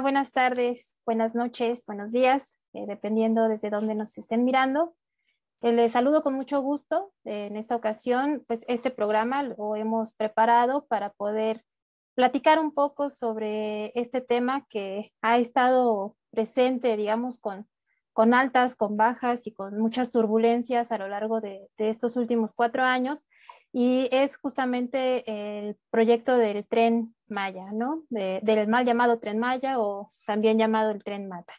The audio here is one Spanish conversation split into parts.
Buenas tardes, buenas noches, buenos días, eh, dependiendo desde dónde nos estén mirando. Eh, les saludo con mucho gusto. Eh, en esta ocasión, pues este programa lo hemos preparado para poder platicar un poco sobre este tema que ha estado presente, digamos, con, con altas, con bajas y con muchas turbulencias a lo largo de, de estos últimos cuatro años y es justamente el proyecto del tren Maya, ¿no? del mal llamado tren Maya o también llamado el tren Mata.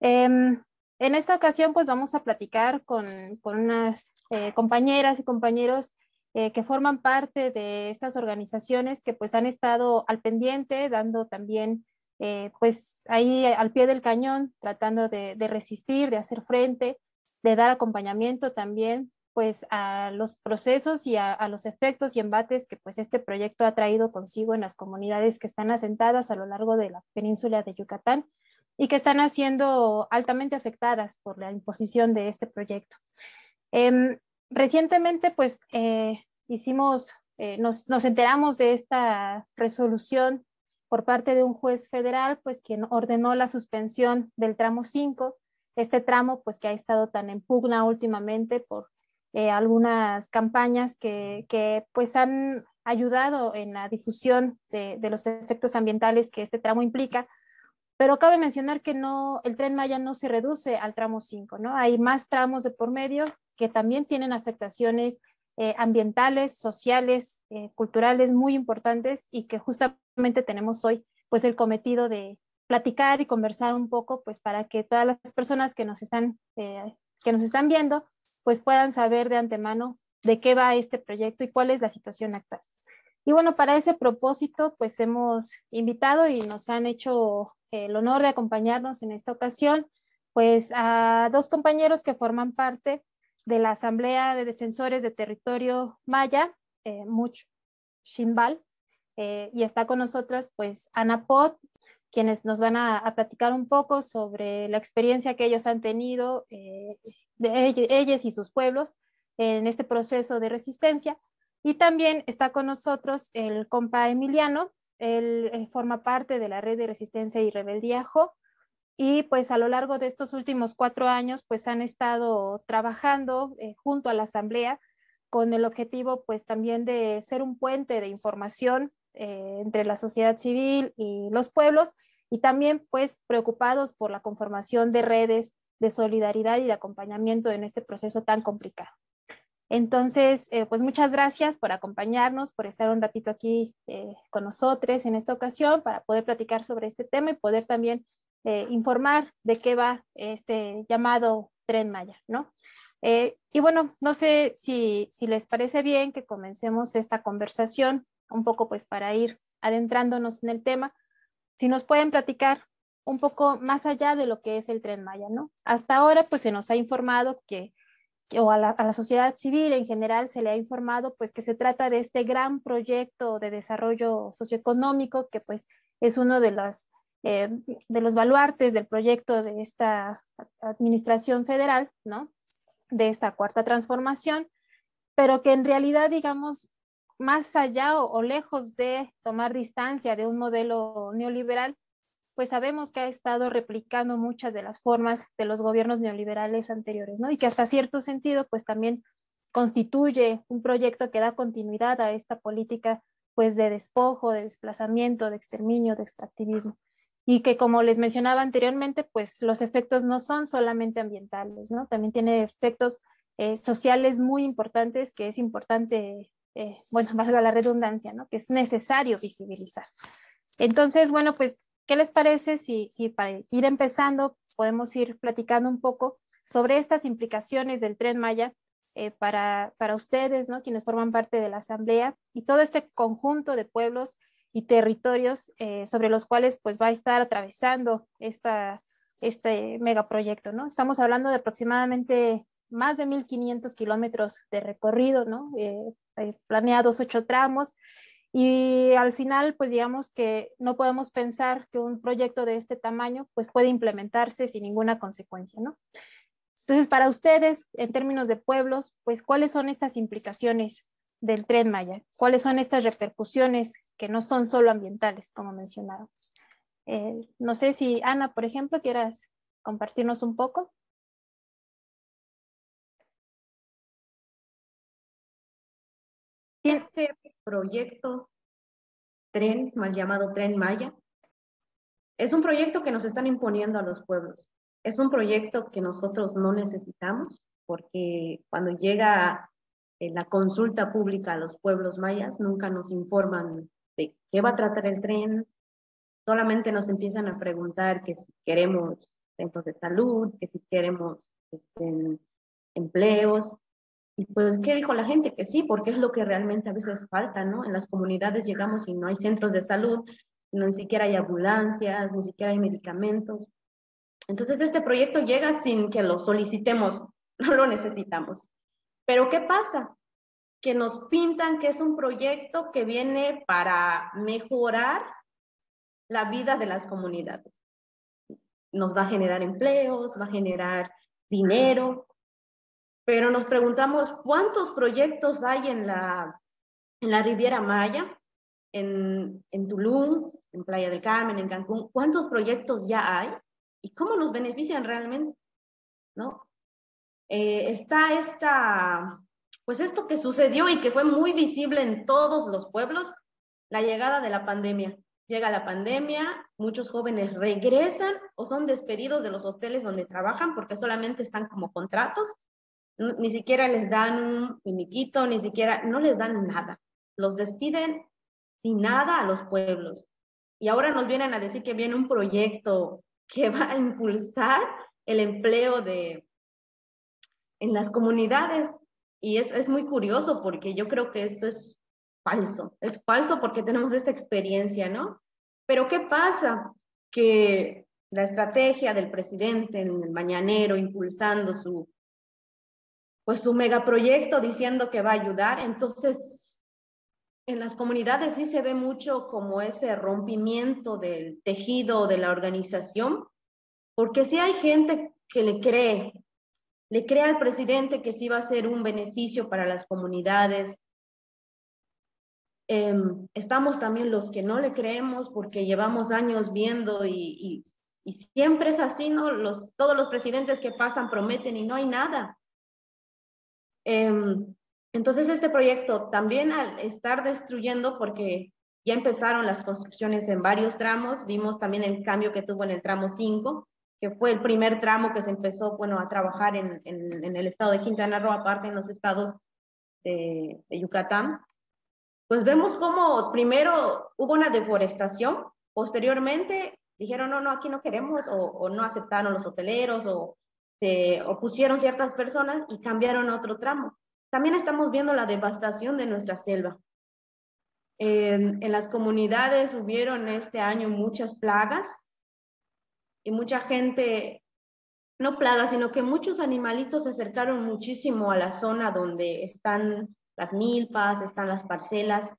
Em, en esta ocasión, pues vamos a platicar con, con unas eh, compañeras y compañeros eh, que forman parte de estas organizaciones que pues han estado al pendiente, dando también eh, pues ahí al pie del cañón, tratando de, de resistir, de hacer frente, de dar acompañamiento también pues a los procesos y a, los efectos y embates que pues este proyecto ha traído consigo en las comunidades que están asentadas a lo largo de la península de Yucatán y que están siendo altamente afectadas por la imposición de este proyecto. Em, recientemente pues eh, hicimos, eh, nos, nos enteramos de esta resolución por parte de un juez federal pues quien ordenó la suspensión del tramo 5 este tramo pues que ha estado tan en pugna últimamente por eh, algunas campañas que, que, pues han ayudado en la difusión de, de, los efectos ambientales que este tramo implica, pero cabe mencionar que no, el tren Maya no se reduce al tramo 5, ¿no? Hay más tramos de por medio que también tienen afectaciones eh, ambientales, sociales, eh, culturales muy importantes y que justamente tenemos hoy pues el cometido de platicar y conversar un poco pues para que todas las personas que nos están, eh, que nos están viendo pues puedan saber de antemano de qué va este proyecto y cuál es la situación actual. Y bueno, para ese propósito, pues hemos invitado y nos han hecho el honor de acompañarnos en esta ocasión, pues a dos compañeros que forman parte de la Asamblea de Defensores de Territorio Maya, eh, Much eh, y está con nosotros pues Ana Pot quienes nos van a, platicar un poco sobre la experiencia que ellos han tenido, eh, de ellos, y sus pueblos, en este proceso de resistencia. Y también está con nosotros el compa Emiliano, él eh, forma parte de la red de resistencia y rebeldía JO, y pues a lo largo de estos últimos cuatro años pues han estado trabajando eh, junto a la asamblea con el objetivo pues también de ser un puente de información eh, entre la sociedad civil y los pueblos y también pues preocupados por la conformación de redes de solidaridad y de acompañamiento en este proceso tan complicado. Entonces, eh, pues muchas gracias por acompañarnos, por estar un ratito aquí eh, con nosotros en esta ocasión para poder platicar sobre este tema y poder también informar de qué va este llamado Tren Maya, ¿no? y bueno, no sé si, si les parece bien que comencemos esta conversación un poco pues para ir adentrándonos en el tema, si nos pueden platicar un poco más allá de lo que es el tren Maya, ¿no? Hasta ahora pues se nos ha informado que, o a la, sociedad civil en general se le ha informado pues que se trata de este gran proyecto de desarrollo socioeconómico que pues es uno de los, eh, de los baluartes del proyecto de esta administración federal, ¿no? De esta cuarta transformación, pero que en realidad, digamos, más allá o, lejos de tomar distancia de un modelo neoliberal, pues sabemos que ha estado replicando muchas de las formas de los gobiernos neoliberales anteriores, ¿no? Y que hasta cierto sentido, pues también constituye un proyecto que da continuidad a esta política, pues de despojo, de desplazamiento, de exterminio, de extractivismo. Y que como les mencionaba anteriormente, pues los efectos no son solamente ambientales, ¿no? También tiene efectos eh, sociales muy importantes que es importante eh, bueno, valga la redundancia, ¿no? Que es necesario visibilizar. Entonces, bueno, pues, ¿qué les parece si, si para ir empezando podemos ir platicando un poco sobre estas implicaciones del tren Maya eh, para, para ustedes, ¿no? quienes forman parte de la Asamblea, y todo este conjunto de pueblos y territorios eh, sobre los cuales pues va a estar atravesando esta, este megaproyecto, ¿no? Estamos hablando de aproximadamente más de 1.500 kilómetros de recorrido, ¿no? Eh, planeados ocho tramos y al final, pues digamos que no podemos pensar que un proyecto de este tamaño pues puede implementarse sin ninguna consecuencia, ¿no? Entonces, para ustedes, en términos de pueblos, pues, ¿cuáles son estas implicaciones del tren Maya? ¿Cuáles son estas repercusiones que no son solo ambientales, como mencionaba? Eh, no sé si Ana, por ejemplo, quieras compartirnos un poco. Proyecto tren, mal llamado Tren Maya, es un proyecto que nos están imponiendo a los pueblos. Es un proyecto que nosotros no necesitamos porque cuando llega eh, la consulta pública a los pueblos mayas, nunca nos informan de qué va a tratar el tren, solamente nos empiezan a preguntar que si queremos centros de salud, que si queremos este, empleos. Y pues, ¿qué dijo la gente? Que sí, porque es lo que realmente a veces falta, ¿no? En las comunidades llegamos y no hay centros de salud, ni siquiera hay ambulancias, ni siquiera hay medicamentos. Entonces este proyecto llega sin que lo solicitemos, no lo necesitamos. Pero ¿qué pasa? Que nos pintan que es un proyecto que viene para mejorar la vida de las comunidades. Nos va a generar empleos, va a generar dinero, pero nos preguntamos cuántos proyectos hay en la, en la Riviera Maya, en, en Tulum, en Playa del Carmen, en Cancún, cuántos proyectos ya hay y cómo nos benefician realmente, ¿no? Eh, está esta, pues esto que sucedió y que fue muy visible en todos los pueblos, la llegada de la pandemia. Llega la pandemia, muchos jóvenes regresan o son despedidos de los hoteles donde trabajan porque solamente están como contratos, ni siquiera les dan un finiquito, ni siquiera, no les dan nada. Los despiden sin nada a los pueblos. Y ahora nos vienen a decir que viene un proyecto que va a impulsar el empleo de, en las comunidades. Y es, es muy curioso porque yo creo que esto es falso. Es falso porque tenemos esta experiencia, ¿no? Pero ¿qué pasa? Que la estrategia del presidente en el mañanero impulsando su pues su megaproyecto diciendo que va a ayudar, entonces en las comunidades sí se ve mucho como ese rompimiento del tejido de la organización, porque sí hay gente que le cree, le cree al presidente que sí va a ser un beneficio para las comunidades. Em, estamos también los que no le creemos porque llevamos años viendo y, y, siempre es así, ¿no? Los, todos los presidentes que pasan prometen y no hay nada. Em, entonces, este proyecto también al estar destruyendo, porque ya empezaron las construcciones en varios tramos, vimos también el cambio que tuvo en el tramo 5, que fue el primer tramo que se empezó, bueno, a trabajar en, en, el estado de Quintana Roo, aparte en los estados de, Yucatán. Pues vemos cómo primero hubo una deforestación, posteriormente dijeron, no, no, aquí no queremos, o, o no aceptaron los hoteleros, o se opusieron ciertas personas y cambiaron a otro tramo. También estamos viendo la devastación de nuestra selva. En, las comunidades hubieron este año muchas plagas y mucha gente, no plagas, sino que muchos animalitos se acercaron muchísimo a la zona donde están las milpas, están las parcelas.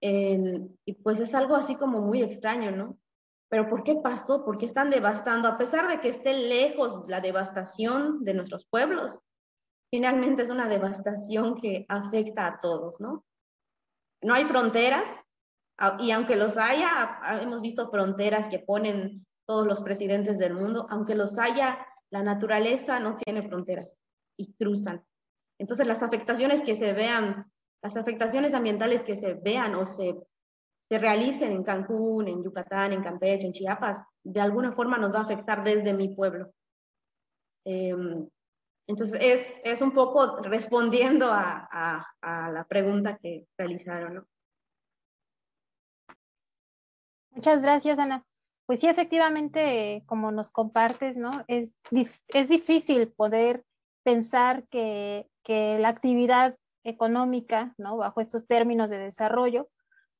y pues es algo así como muy extraño, ¿no? Pero ¿por qué pasó? ¿Por qué están devastando? A pesar de que esté lejos la devastación de nuestros pueblos, finalmente es una devastación que afecta a todos, ¿no? No hay fronteras, y aunque los haya, hemos visto fronteras que ponen todos los presidentes del mundo, aunque los haya, la naturaleza no tiene fronteras y cruzan. Entonces las afectaciones que se vean, las afectaciones ambientales que se vean o se, se realicen en Cancún, en Yucatán, en Campeche, en Chiapas, de alguna forma nos va a afectar desde mi pueblo. Eh, entonces, es, es un poco respondiendo a, a, la pregunta que realizaron. Muchas gracias, Ana. Pues sí, efectivamente, como nos compartes, ¿no? Es, es difícil poder pensar que que la actividad económica, ¿no? Bajo estos términos de desarrollo,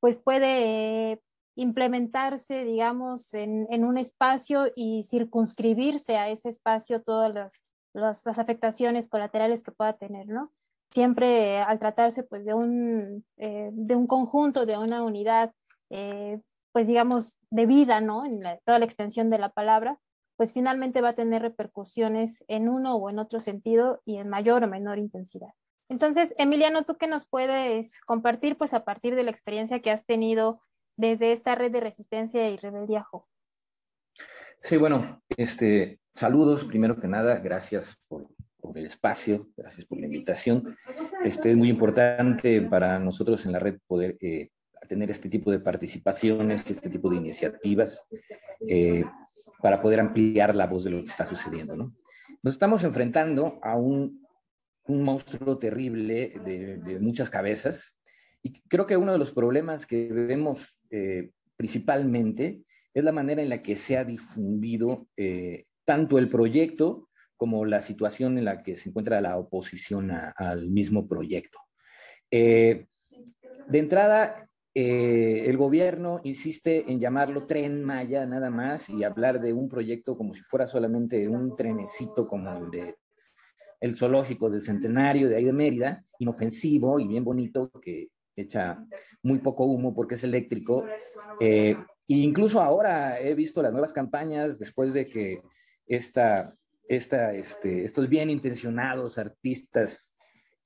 pues puede eh, implementarse, digamos, en, un espacio y circunscribirse a ese espacio todas las, las, afectaciones colaterales que pueda tener, ¿no? Siempre al tratarse pues de un, eh, de un conjunto, de una unidad, eh, pues digamos, de vida, ¿no? En toda la extensión de la palabra, pues finalmente va a tener repercusiones en uno o en otro sentido y en mayor o menor intensidad. Entonces, Emiliano, ¿tú qué nos puedes compartir pues a partir de la experiencia que has tenido desde esta red de resistencia y rebeldía Sí, bueno, este, saludos primero que nada, gracias por, el espacio, gracias por la invitación. Este es muy importante para nosotros en la red poder eh, tener este tipo de participaciones, este tipo de iniciativas. Eh, para poder ampliar la voz de lo que está sucediendo. ¿no? Nos estamos enfrentando a un, un monstruo terrible de, muchas cabezas y creo que uno de los problemas que vemos eh, principalmente es la manera en la que se ha difundido eh, tanto el proyecto como la situación en la que se encuentra la oposición al mismo proyecto. Eh, de entrada, el gobierno insiste en llamarlo tren Maya nada más y hablar de un proyecto como si fuera solamente un trenecito como el de el zoológico del centenario de ahí de Mérida, inofensivo y bien bonito, que echa muy poco humo porque es eléctrico. Eh, e incluso ahora he visto las nuevas campañas después de que esta, esta, este, estos bien intencionados artistas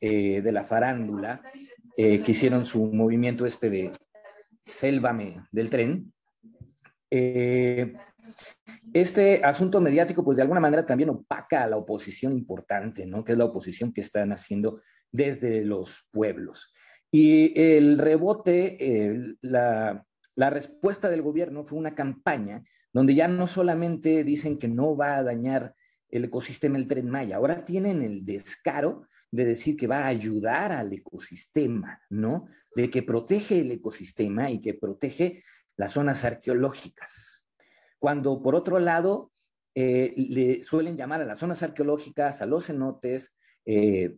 eh, de la farándula eh, que hicieron su movimiento este de Sélvame del tren. Este asunto mediático, pues de alguna manera también opaca a la oposición importante, ¿no? Que es la oposición que están haciendo desde los pueblos. Y el rebote, la, la respuesta del gobierno fue una campaña donde ya no solamente dicen que no va a dañar el ecosistema del tren Maya, ahora tienen el descaro de decir que va a ayudar al ecosistema, ¿no? De que protege el ecosistema y que protege las zonas arqueológicas. Cuando por otro lado eh, le suelen llamar a las zonas arqueológicas, a los cenotes, eh,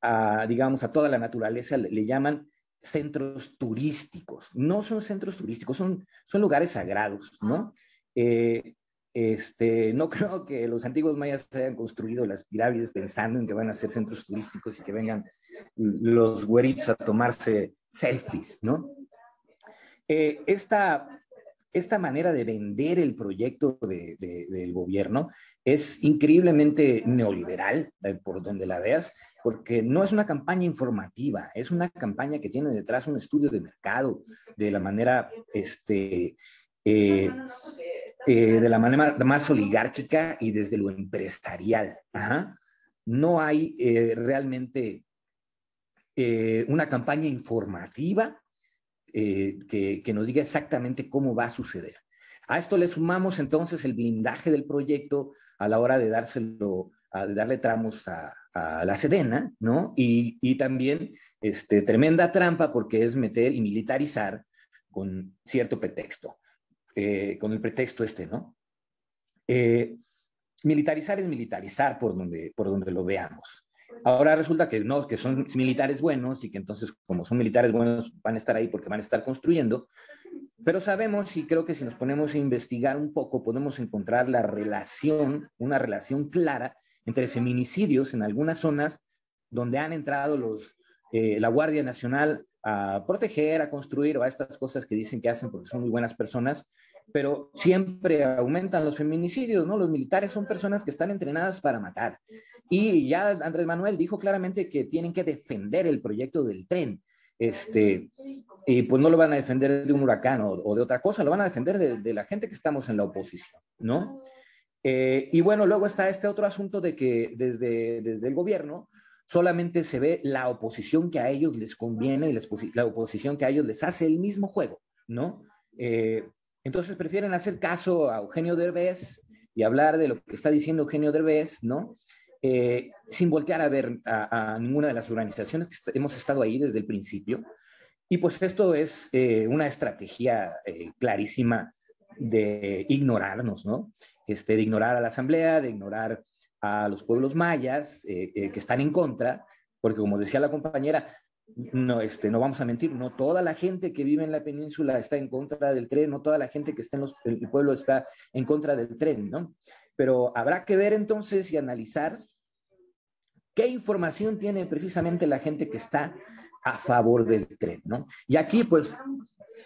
a, digamos, a toda la naturaleza, le, le, llaman centros turísticos. No son centros turísticos, son, son lugares sagrados, ¿no? Eh, este, no creo que los antiguos mayas hayan construido las pirámides pensando en que van a ser centros turísticos y que vengan los güeritos a tomarse selfies, ¿no? Eh, esta, esta manera de vender el proyecto de, de, del gobierno es increíblemente neoliberal, eh, por donde la veas, porque no es una campaña informativa, es una campaña que tiene detrás un estudio de mercado, de la manera, este, eh, eh, de la manera más oligárquica y desde lo empresarial. No hay realmente una campaña informativa eh, que, que, nos diga exactamente cómo va a suceder. A esto le sumamos entonces el blindaje del proyecto a la hora de dárselo, a, de darle tramos a, la Sedena, ¿no? Y, y, también este, tremenda trampa porque es meter y militarizar con cierto pretexto eh, con el pretexto este, ¿no? Eh, militarizar es militarizar por donde, por donde lo veamos. Ahora resulta que no, que son militares buenos y que entonces como son militares buenos van a estar ahí porque van a estar construyendo, pero sabemos y creo que si nos ponemos a investigar un poco podemos encontrar la relación, una relación clara entre feminicidios en algunas zonas donde han entrado los, eh, la Guardia Nacional a proteger, a construir o a estas cosas que dicen que hacen porque son muy buenas personas, pero siempre aumentan los feminicidios, ¿no? Los militares son personas que están entrenadas para matar. Y ya Andrés Manuel dijo claramente que tienen que defender el proyecto del tren. Este, y pues no lo van a defender de un huracán o, de otra cosa, lo van a defender de, la gente que estamos en la oposición, ¿no? Eh, y bueno, luego está este otro asunto de que desde, desde el gobierno solamente se ve la oposición que a ellos les conviene y la oposición que a ellos les hace el mismo juego, ¿no? Eh, entonces prefieren hacer caso a Eugenio Derbez y hablar de lo que está diciendo Eugenio Derbez, ¿no? Eh, sin voltear a ver a, ninguna de las organizaciones que hemos estado ahí desde el principio. Y pues esto es eh, una estrategia eh, clarísima de ignorarnos, ¿no? Este, de ignorar a la Asamblea, de ignorar a los pueblos mayas que están en contra porque como decía la compañera, no, este, no vamos a mentir, no toda la gente que vive en la península está en contra del tren, no toda la gente que está en el pueblo está en contra del tren, ¿no? Pero habrá que ver entonces y analizar qué información tiene precisamente la gente que está a favor del tren, ¿no? Y aquí, pues,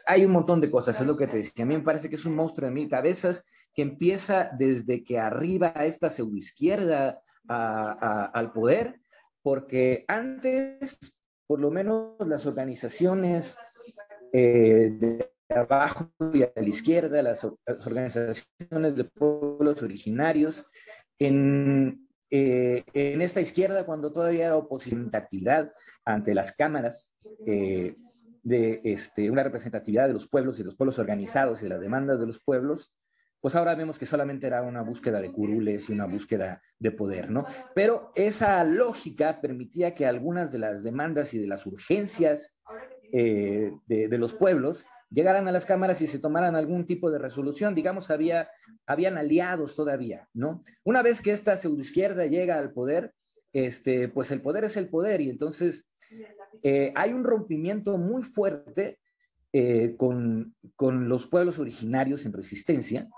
hay un montón de cosas, es lo que te decía. A mí me parece que es un monstruo de mil cabezas que empieza desde que arriba a esta pseudoizquierda al poder, porque antes por lo menos las organizaciones eh, de abajo y a la izquierda, las, organizaciones de pueblos originarios, en, eh, en, esta izquierda, cuando todavía era oposicionalidad ante las cámaras, eh, de este, una representatividad de los pueblos y los pueblos organizados y de las demandas de los pueblos, pues ahora vemos que solamente era una búsqueda de curules y una búsqueda de poder, ¿no? Pero esa lógica permitía que algunas de las demandas y de las urgencias eh, de, los pueblos llegaran a las cámaras y se tomaran algún tipo de resolución. Digamos, había, habían aliados todavía, ¿no? Una vez que esta pseudoizquierda llega al poder, este, pues el poder es el poder y entonces eh, hay un rompimiento muy fuerte eh, con, con, los pueblos originarios en resistencia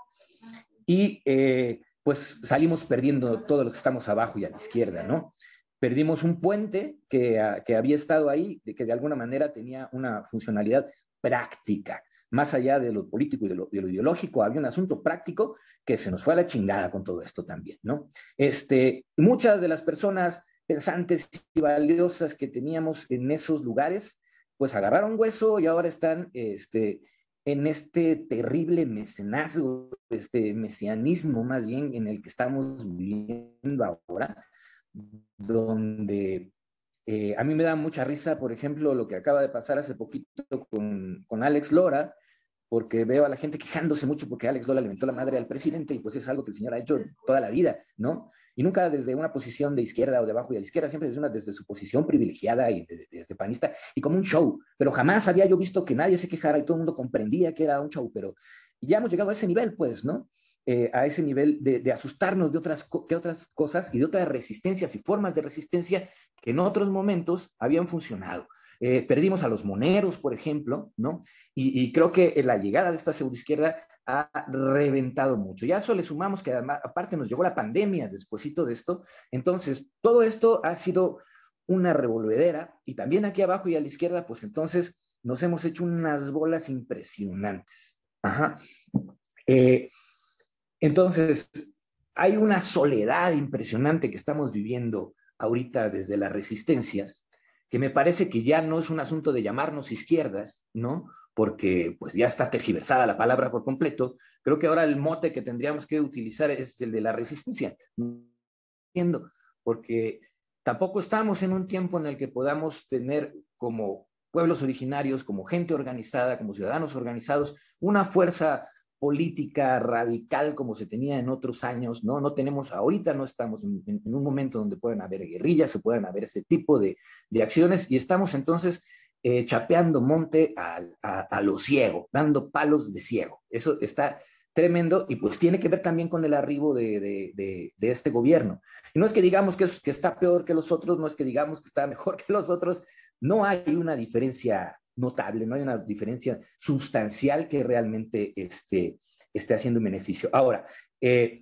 y eh, pues salimos perdiendo todos los que estamos abajo y a la izquierda, ¿no? Perdimos un puente que, ah, que había estado ahí, de que de alguna manera tenía una funcionalidad práctica, más allá de lo político y de lo, ideológico, había un asunto práctico que se nos fue a la chingada con todo esto también, ¿no? Este, muchas de las personas pensantes y valiosas que teníamos en esos lugares, pues agarraron hueso y ahora están este, en este terrible mecenazgo, este mesianismo más bien en el que estamos viviendo ahora, donde eh, a mí me da mucha risa, por ejemplo, lo que acaba de pasar hace poquito con, con Alex Lora, porque veo a la gente quejándose mucho porque Alex Lora le inventó la madre al presidente y pues es algo que el señor ha hecho toda la vida, ¿no? Y nunca desde una posición de izquierda o de abajo y a la izquierda, siempre desde, una, desde su posición privilegiada y desde, panista y como un show. Pero jamás había yo visto que nadie se quejara y todo el mundo comprendía que era un show, pero ya hemos llegado a ese nivel, pues, ¿no? Eh, a ese nivel de, asustarnos de otras, de otras cosas y de otras resistencias y formas de resistencia que en otros momentos habían funcionado. Eh, perdimos a los moneros, por ejemplo, ¿no? Y, creo que la llegada de esta pseudoizquierda ha reventado mucho. Ya eso le sumamos que además, aparte nos llegó la pandemia despuésito de esto. Entonces, todo esto ha sido una revolvedera y también aquí abajo y a la izquierda, pues entonces nos hemos hecho unas bolas impresionantes. Ajá. Eh, entonces, hay una soledad impresionante que estamos viviendo ahorita desde las resistencias, que me parece que ya no es un asunto de llamarnos izquierdas, ¿no? Porque pues ya está tergiversada la palabra por completo. Creo que ahora el mote que tendríamos que utilizar es el de la resistencia. Entiendo, porque tampoco estamos en un tiempo en el que podamos tener como pueblos originarios, como gente organizada, como ciudadanos organizados, una fuerza política radical como se tenía en otros años, ¿no? No tenemos, ahorita no estamos en, un momento donde pueden haber guerrillas, se pueden haber ese tipo de, de acciones y estamos entonces eh, chapeando monte a, a, lo ciego, dando palos de ciego. Eso está tremendo y pues tiene que ver también con el arribo de, de, de, este gobierno. Y no es que digamos que, que está peor que los otros, no es que digamos que está mejor que los otros, no hay una diferencia notable, no hay una diferencia sustancial que realmente esté, esté haciendo un beneficio. Ahora, eh,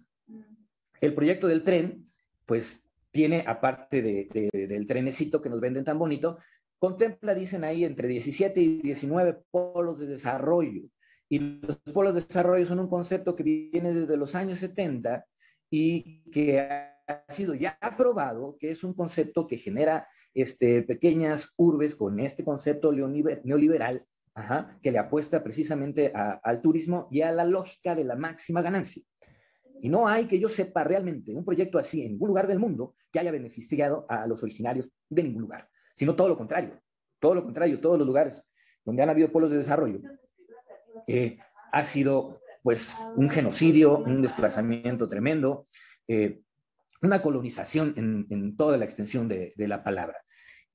el proyecto del tren, pues tiene, aparte de, del trenecito que nos venden tan bonito, contempla, dicen ahí, entre 17 y 19 polos de desarrollo. Y los polos de desarrollo son un concepto que viene desde los años 70 y que ha sido ya aprobado, que es un concepto que genera este, pequeñas urbes con este concepto neoliberal que le apuesta precisamente al turismo y a la lógica de la máxima ganancia. Y no hay que yo sepa realmente un proyecto así en ningún lugar del mundo que haya beneficiado a los originarios de ningún lugar, sino todo lo contrario. Todo lo contrario, todos los lugares donde han habido pueblos de desarrollo eh, ha sido pues un genocidio, un desplazamiento tremendo, eh, una colonización en, toda la extensión de, la palabra.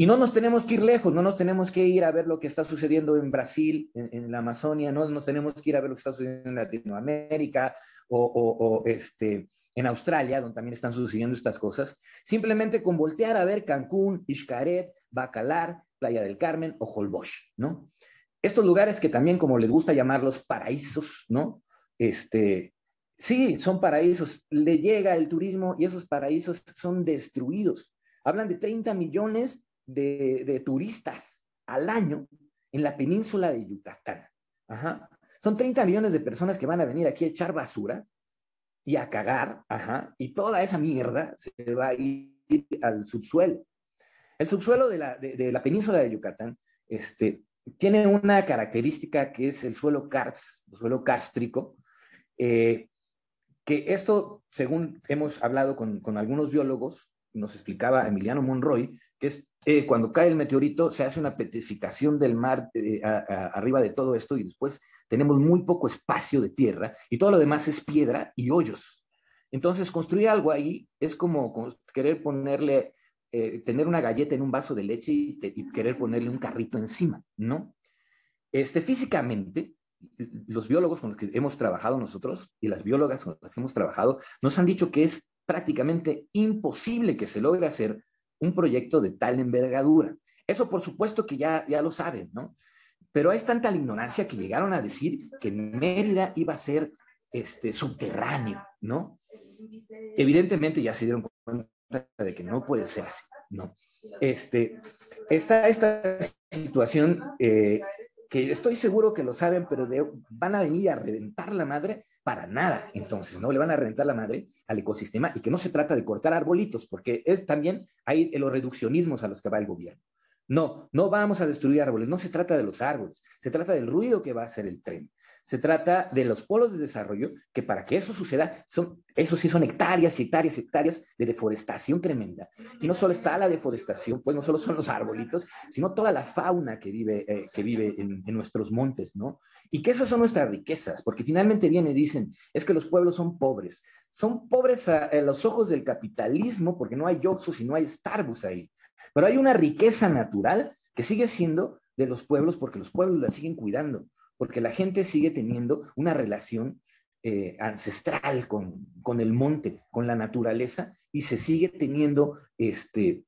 Y no nos tenemos que ir lejos, no nos tenemos que ir a ver lo que está sucediendo en Brasil, en, la Amazonia, no nos tenemos que ir a ver lo que está sucediendo en Latinoamérica o, este, en Australia, donde también están sucediendo estas cosas, simplemente con voltear a ver Cancún, Xcaret, Bacalar, Playa del Carmen o Holbox, ¿no? Estos lugares que también, como les gusta llamarlos, paraísos, ¿no? Este, sí, son paraísos, le llega el turismo y esos paraísos son destruidos. Hablan de 30 millones de, de turistas al año en la península de Yucatán. Ajá. Son 30 millones de personas que van a venir aquí a echar basura y a cagar, ajá, y toda esa mierda se va a ir al subsuelo. El subsuelo de la, de, la península de Yucatán este, tiene una característica que es el suelo karst, el suelo kárstrico, eh, que esto, según hemos hablado con, con, algunos biólogos, nos explicaba Emiliano Monroy, que es eh, cuando cae el meteorito, se hace una petrificación del mar eh, arriba de todo esto y después tenemos muy poco espacio de tierra y todo lo demás es piedra y hoyos. Entonces, construir algo ahí es como querer ponerle, eh, tener una galleta en un vaso de leche y, y, querer ponerle un carrito encima, ¿no? Este, físicamente, los biólogos con los que hemos trabajado nosotros y las biólogas con las que hemos trabajado nos han dicho que es prácticamente imposible que se logre hacer un proyecto de tal envergadura. Eso por supuesto que ya, ya lo saben, ¿no? Pero es tanta la ignorancia que llegaron a decir que Mérida iba a ser este, subterráneo, ¿no? Evidentemente ya se dieron cuenta de que no puede ser así, ¿no? Este, esta, esta situación eh, que estoy seguro que lo saben, pero van a venir a reventar la madre para nada. Entonces, ¿no? Le van a reventar la madre al ecosistema y que no se trata de cortar arbolitos, porque es también hay los reduccionismos a los que va el gobierno. No, no vamos a destruir árboles, no se trata de los árboles, se trata del ruido que va a hacer el tren. Se trata de los polos de desarrollo que para que eso suceda, son, eso sí son hectáreas y hectáreas hectáreas de deforestación tremenda. Y no solo está la deforestación, pues no solo son los arbolitos, sino toda la fauna que vive, eh, que vive en, nuestros montes, ¿no? Y que esas son nuestras riquezas, porque finalmente viene y dicen, es que los pueblos son pobres. Son pobres a, los ojos del capitalismo porque no hay Yoxos y no hay Starbucks ahí. Pero hay una riqueza natural que sigue siendo de los pueblos porque los pueblos la siguen cuidando porque la gente sigue teniendo una relación eh, ancestral con, con, el monte, con la naturaleza, y se sigue teniendo, este,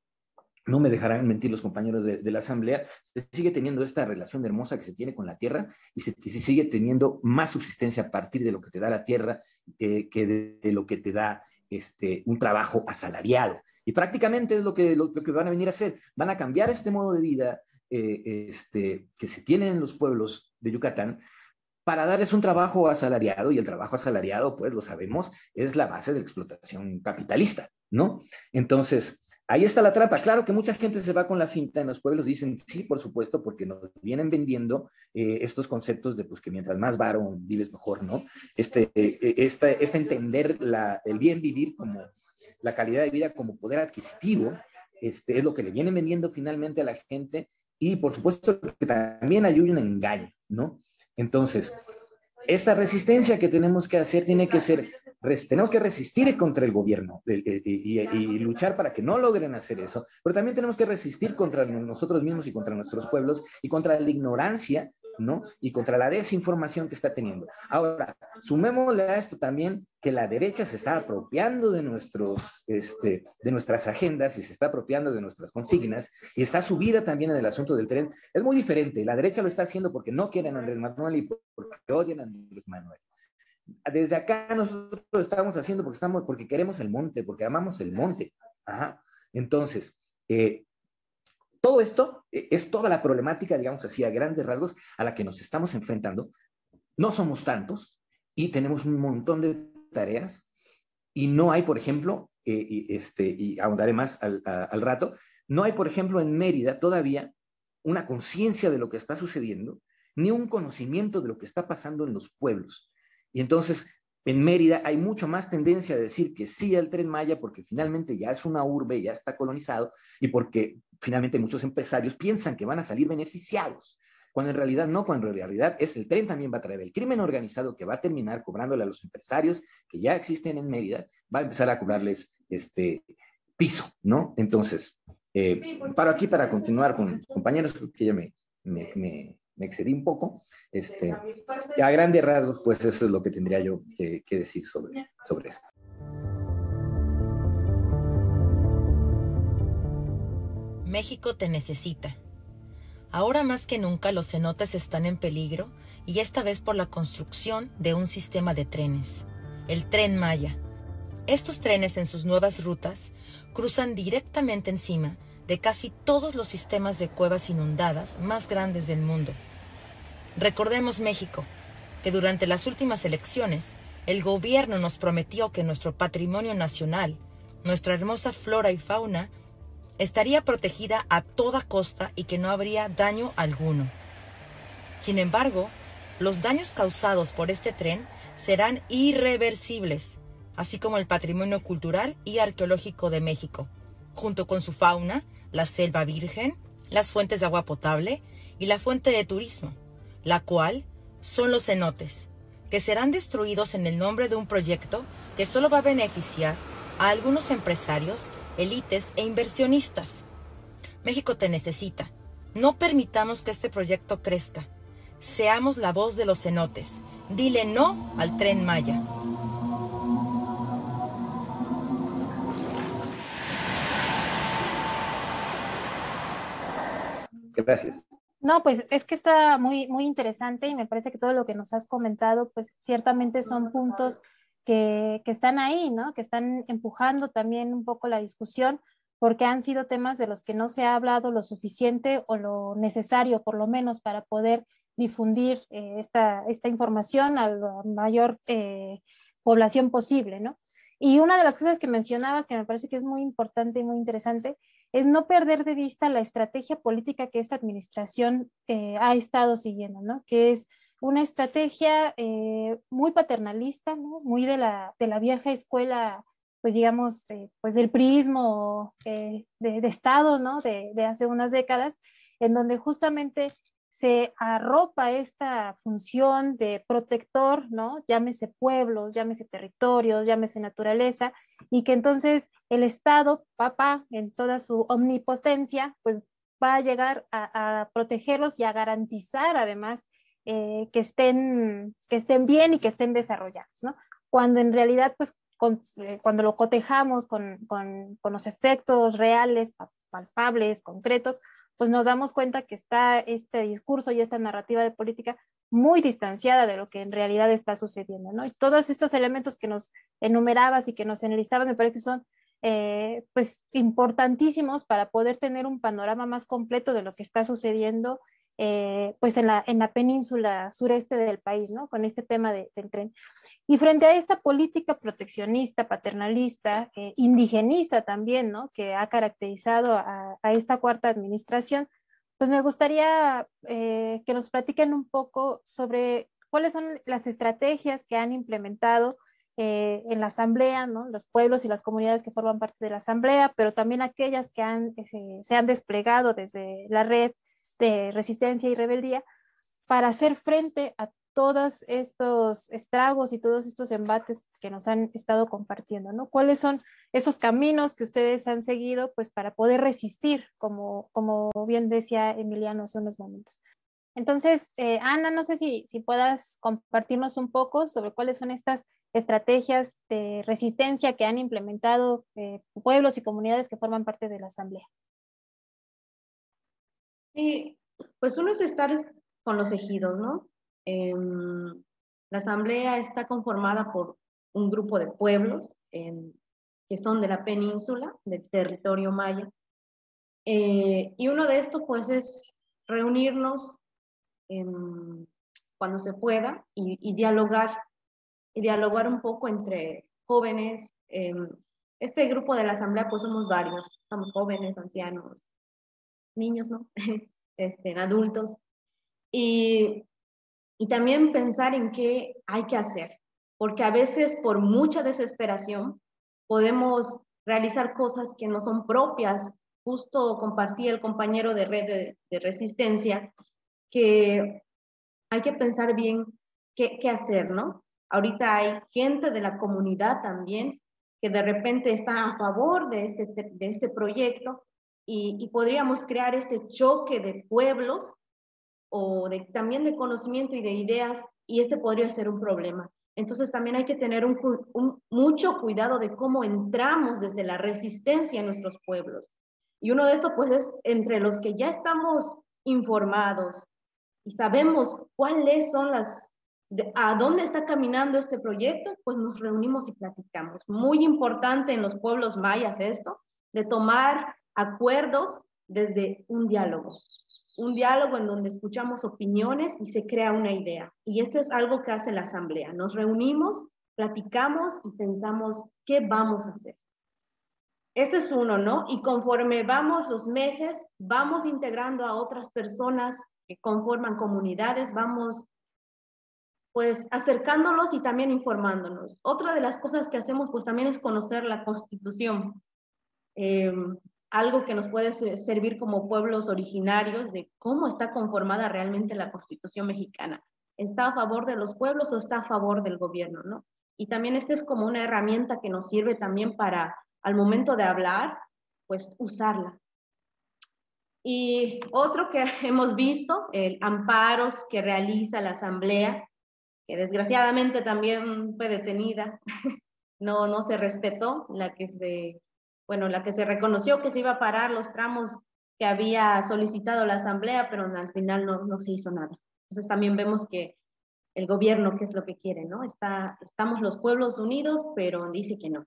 no me dejarán mentir los compañeros de, la asamblea, se sigue teniendo esta relación hermosa que se tiene con la tierra y se, sigue teniendo más subsistencia a partir de lo que te da la tierra eh, que de, lo que te da este, un trabajo asalariado. Y prácticamente es lo que, lo que van a venir a hacer. Van a cambiar este modo de vida, eh, este, que se tienen en los pueblos de Yucatán para darles un trabajo asalariado, y el trabajo asalariado, pues lo sabemos, es la base de la explotación capitalista, ¿no? Entonces, ahí está la trampa. Claro que mucha gente se va con la finta en los pueblos, dicen, sí, por supuesto, porque nos vienen vendiendo eh, estos conceptos de, pues, que mientras más varón vives mejor, ¿no? Este, eh, este, entender la, el bien vivir como la calidad de vida como poder adquisitivo, este, es lo que le vienen vendiendo finalmente a la gente y por supuesto que también hay un engaño, ¿no? Entonces, esta resistencia que tenemos que hacer tiene que ser, tenemos que resistir contra el gobierno y, y, luchar para que no logren hacer eso, pero también tenemos que resistir contra nosotros mismos y contra nuestros pueblos y contra la ignorancia ¿no? Y contra la desinformación que está teniendo. Ahora, sumémosle a esto también que la derecha se está apropiando de, nuestros, este, de nuestras agendas y se está apropiando de nuestras consignas y está subida también en el asunto del tren. Es muy diferente. La derecha lo está haciendo porque no quieren a Andrés Manuel y porque odian a Andrés Manuel. Desde acá nosotros lo estamos haciendo porque, estamos, porque queremos el monte, porque amamos el monte. Entonces, eh, todo esto eh, es toda la problemática, digamos así, a grandes rasgos, a la que nos estamos enfrentando. No somos tantos y tenemos un montón de tareas y no hay, por ejemplo, eh, y, este, y ahondaré más al, al rato, no hay, por ejemplo, en Mérida todavía una conciencia de lo que está sucediendo, ni un conocimiento de lo que está pasando en los pueblos. Y entonces en Mérida hay mucho más tendencia a decir que sí al tren Maya porque finalmente ya es una urbe, ya está colonizado y porque finalmente muchos empresarios piensan que van a salir beneficiados, cuando en realidad no, cuando en realidad es el tren también va a traer el crimen organizado que va a terminar cobrándole a los empresarios que ya existen en Mérida, va a empezar a cobrarles este piso, ¿no? Entonces, eh, paro aquí para continuar con compañeros, que ya me, me me excedí un poco. Este, a grandes rasgos, pues eso es lo que tendría yo que, decir sobre, sobre esto. México te necesita. Ahora más que nunca los cenotes están en peligro y esta vez por la construcción de un sistema de trenes, el tren Maya. Estos trenes en sus nuevas rutas cruzan directamente encima de casi todos los sistemas de cuevas inundadas más grandes del mundo. Recordemos México, que durante las últimas elecciones el gobierno nos prometió que nuestro patrimonio nacional, nuestra hermosa flora y fauna, estaría protegida a toda costa y que no habría daño alguno. Sin embargo, los daños causados por este tren serán irreversibles, así como el patrimonio cultural y arqueológico de México, junto con su fauna, la selva virgen, las fuentes de agua potable y la fuente de turismo, la cual son los cenotes, que serán destruidos en el nombre de un proyecto que solo va a beneficiar a algunos empresarios élites e inversionistas. México te necesita. No permitamos que este proyecto crezca. Seamos la voz de los cenotes. Dile no al tren Maya. Gracias. No, pues es que está muy, muy interesante y me parece que todo lo que nos has comentado, pues ciertamente son puntos que, están ahí, ¿no? Que están empujando también un poco la discusión porque han sido temas de los que no se ha hablado lo suficiente o lo necesario, por lo menos, para poder difundir eh, esta, esta, información a la mayor eh, población posible, ¿no? Y una de las cosas que mencionabas, que me parece que es muy importante y muy interesante, es no perder de vista la estrategia política que esta administración eh, ha estado siguiendo, ¿no? Que es una estrategia eh, muy paternalista, muy de la, de la, vieja escuela, pues digamos, pues del prismo eh, de, Estado, ¿no? De, de, hace unas décadas, en donde justamente se arropa esta función de protector, ¿no? Llámese pueblos, llámese territorios, llámese naturaleza, y que entonces el Estado, papá, en toda su omnipotencia, pues va a llegar a protegerlos y a garantizar además eh, que, estén, que estén bien y que estén desarrollados, ¿no? Cuando en realidad, pues, eh, cuando lo cotejamos con, con, los efectos reales, palpables, concretos, pues nos damos cuenta que está este discurso y esta narrativa de política muy distanciada de lo que en realidad está sucediendo, ¿no? Todos estos elementos que nos enumerabas y que nos enlistabas me parece que son eh, pues importantísimos para poder tener un panorama más completo de lo que está sucediendo eh, pues en la, en la península sureste del país, ¿no? Con este tema de, del tren. Y frente a esta política proteccionista, paternalista, eh, indigenista también, ¿no? Que ha caracterizado a, a, esta cuarta administración, pues me gustaría eh, que nos platiquen un poco sobre cuáles son las estrategias que han implementado eh, en la asamblea, ¿no? los pueblos y las comunidades que forman parte de la asamblea, pero también aquellas que han, eh, se han desplegado desde la red de resistencia y rebeldía para hacer frente a todos estos estragos y todos estos embates que nos han estado compartiendo, ¿no? ¿Cuáles son esos caminos que ustedes han seguido pues para poder resistir, como, como bien decía Emiliano hace unos momentos? Entonces, eh, Ana, no sé si, si puedas compartirnos un poco sobre cuáles son estas estrategias de resistencia que han implementado eh, pueblos y comunidades que forman parte de la Asamblea. Sí, pues uno es estar con los ejidos, ¿no? Eh, la Asamblea está conformada por un grupo de pueblos que son de la península, del territorio maya. Eh, y uno de estos, pues, es reunirnos cuando se pueda y, y, dialogar, y dialogar un poco entre jóvenes. este grupo de la asamblea, pues somos varios, somos jóvenes, ancianos, niños, ¿no? este, adultos. Y, y también pensar en qué hay que hacer, porque a veces por mucha desesperación podemos realizar cosas que no son propias. Justo compartí el compañero de red de, de resistencia que hay que pensar bien qué, qué hacer, ¿no? Ahorita hay gente de la comunidad también que de repente está a favor de este, de este proyecto y, podríamos crear este choque de pueblos o también de conocimiento y de ideas y este podría ser un problema. Entonces también hay que tener mucho cuidado de cómo entramos desde la resistencia en nuestros pueblos. Y uno de estos, pues, es entre los que ya estamos informados y sabemos cuáles son las, a dónde está caminando este proyecto, pues nos reunimos y platicamos. Muy importante en los pueblos mayas esto, de tomar acuerdos desde un diálogo. Un diálogo en donde escuchamos opiniones y se crea una idea. Y esto es algo que hace la asamblea. Nos reunimos, platicamos y pensamos qué vamos a hacer. Eso es uno, ¿no? Y conforme vamos los meses, vamos integrando a otras personas que conforman comunidades, vamos pues acercándolos y también informándonos. Otra de las cosas que hacemos pues también es conocer la constitución, em, algo que nos puede servir como pueblos originarios de cómo está conformada realmente la constitución mexicana. ¿Está a favor de los pueblos o está a favor del gobierno? ¿no? Y también esta es como una herramienta que nos sirve también para al momento de hablar, pues usarla. Y otro que hemos visto, el amparos que realiza la Asamblea, que desgraciadamente también fue detenida, no, no se respetó, la que se, bueno, la que se reconoció que se iba a parar los tramos que había solicitado la Asamblea, pero al final no, no se hizo nada. Entonces también vemos que el gobierno, qué es lo que quiere, ¿no? Está, estamos los pueblos unidos, pero dice que no.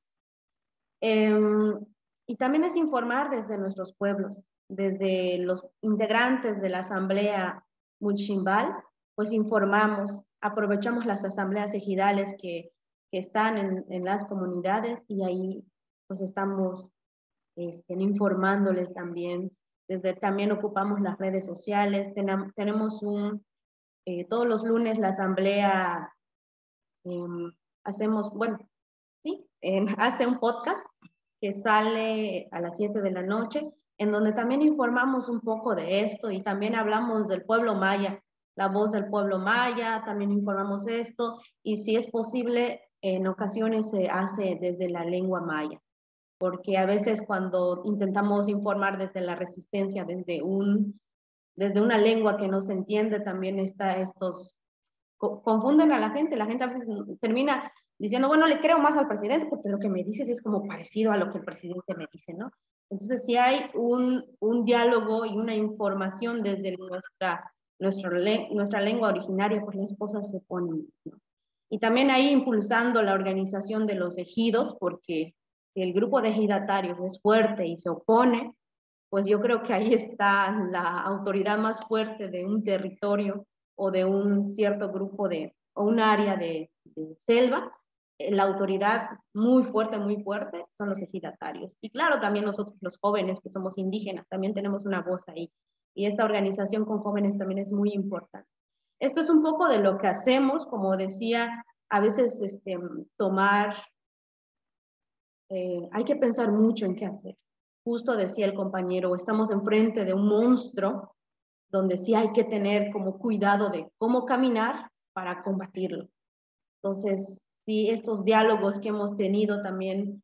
Em, y también es informar desde nuestros pueblos, desde los integrantes de la Asamblea Munchimbal, pues informamos, aprovechamos las asambleas ejidales que, que están en, en, las comunidades y ahí pues estamos este, informándoles también. Desde también ocupamos las redes sociales, tenemos, un, eh, todos los lunes la asamblea eh, hacemos, bueno, hace un podcast que sale a las 7 de la noche, en donde también informamos un poco de esto y también hablamos del pueblo maya, la voz del pueblo maya, también informamos esto y si es posible, en ocasiones se hace desde la lengua maya, porque a veces cuando intentamos informar desde la resistencia, desde, un, desde una lengua que no se entiende, también está estos, confunden a la gente, la gente a veces termina diciendo, bueno, le creo más al presidente porque lo que me dices es como parecido a lo que el presidente me dice, ¿no? Entonces, si hay un, un diálogo y una información desde nuestra, nuestro, nuestra lengua originaria, pues las cosas se ponen. ¿no? Y también ahí impulsando la organización de los ejidos, porque si el grupo de ejidatarios es fuerte y se opone, pues yo creo que ahí está la autoridad más fuerte de un territorio o de un cierto grupo de, o un área de, de selva, eh, la autoridad muy fuerte, muy fuerte, son los ejidatarios. Y claro, también nosotros los jóvenes que somos indígenas, también tenemos una voz ahí. Y esta organización con jóvenes también es muy importante. Esto es un poco de lo que hacemos, como decía, a veces este, tomar, eh, hay que pensar mucho en qué hacer. Justo decía el compañero, estamos enfrente de un monstruo donde sí hay que tener como cuidado de cómo caminar para combatirlo. Entonces, sí, estos diálogos que hemos tenido también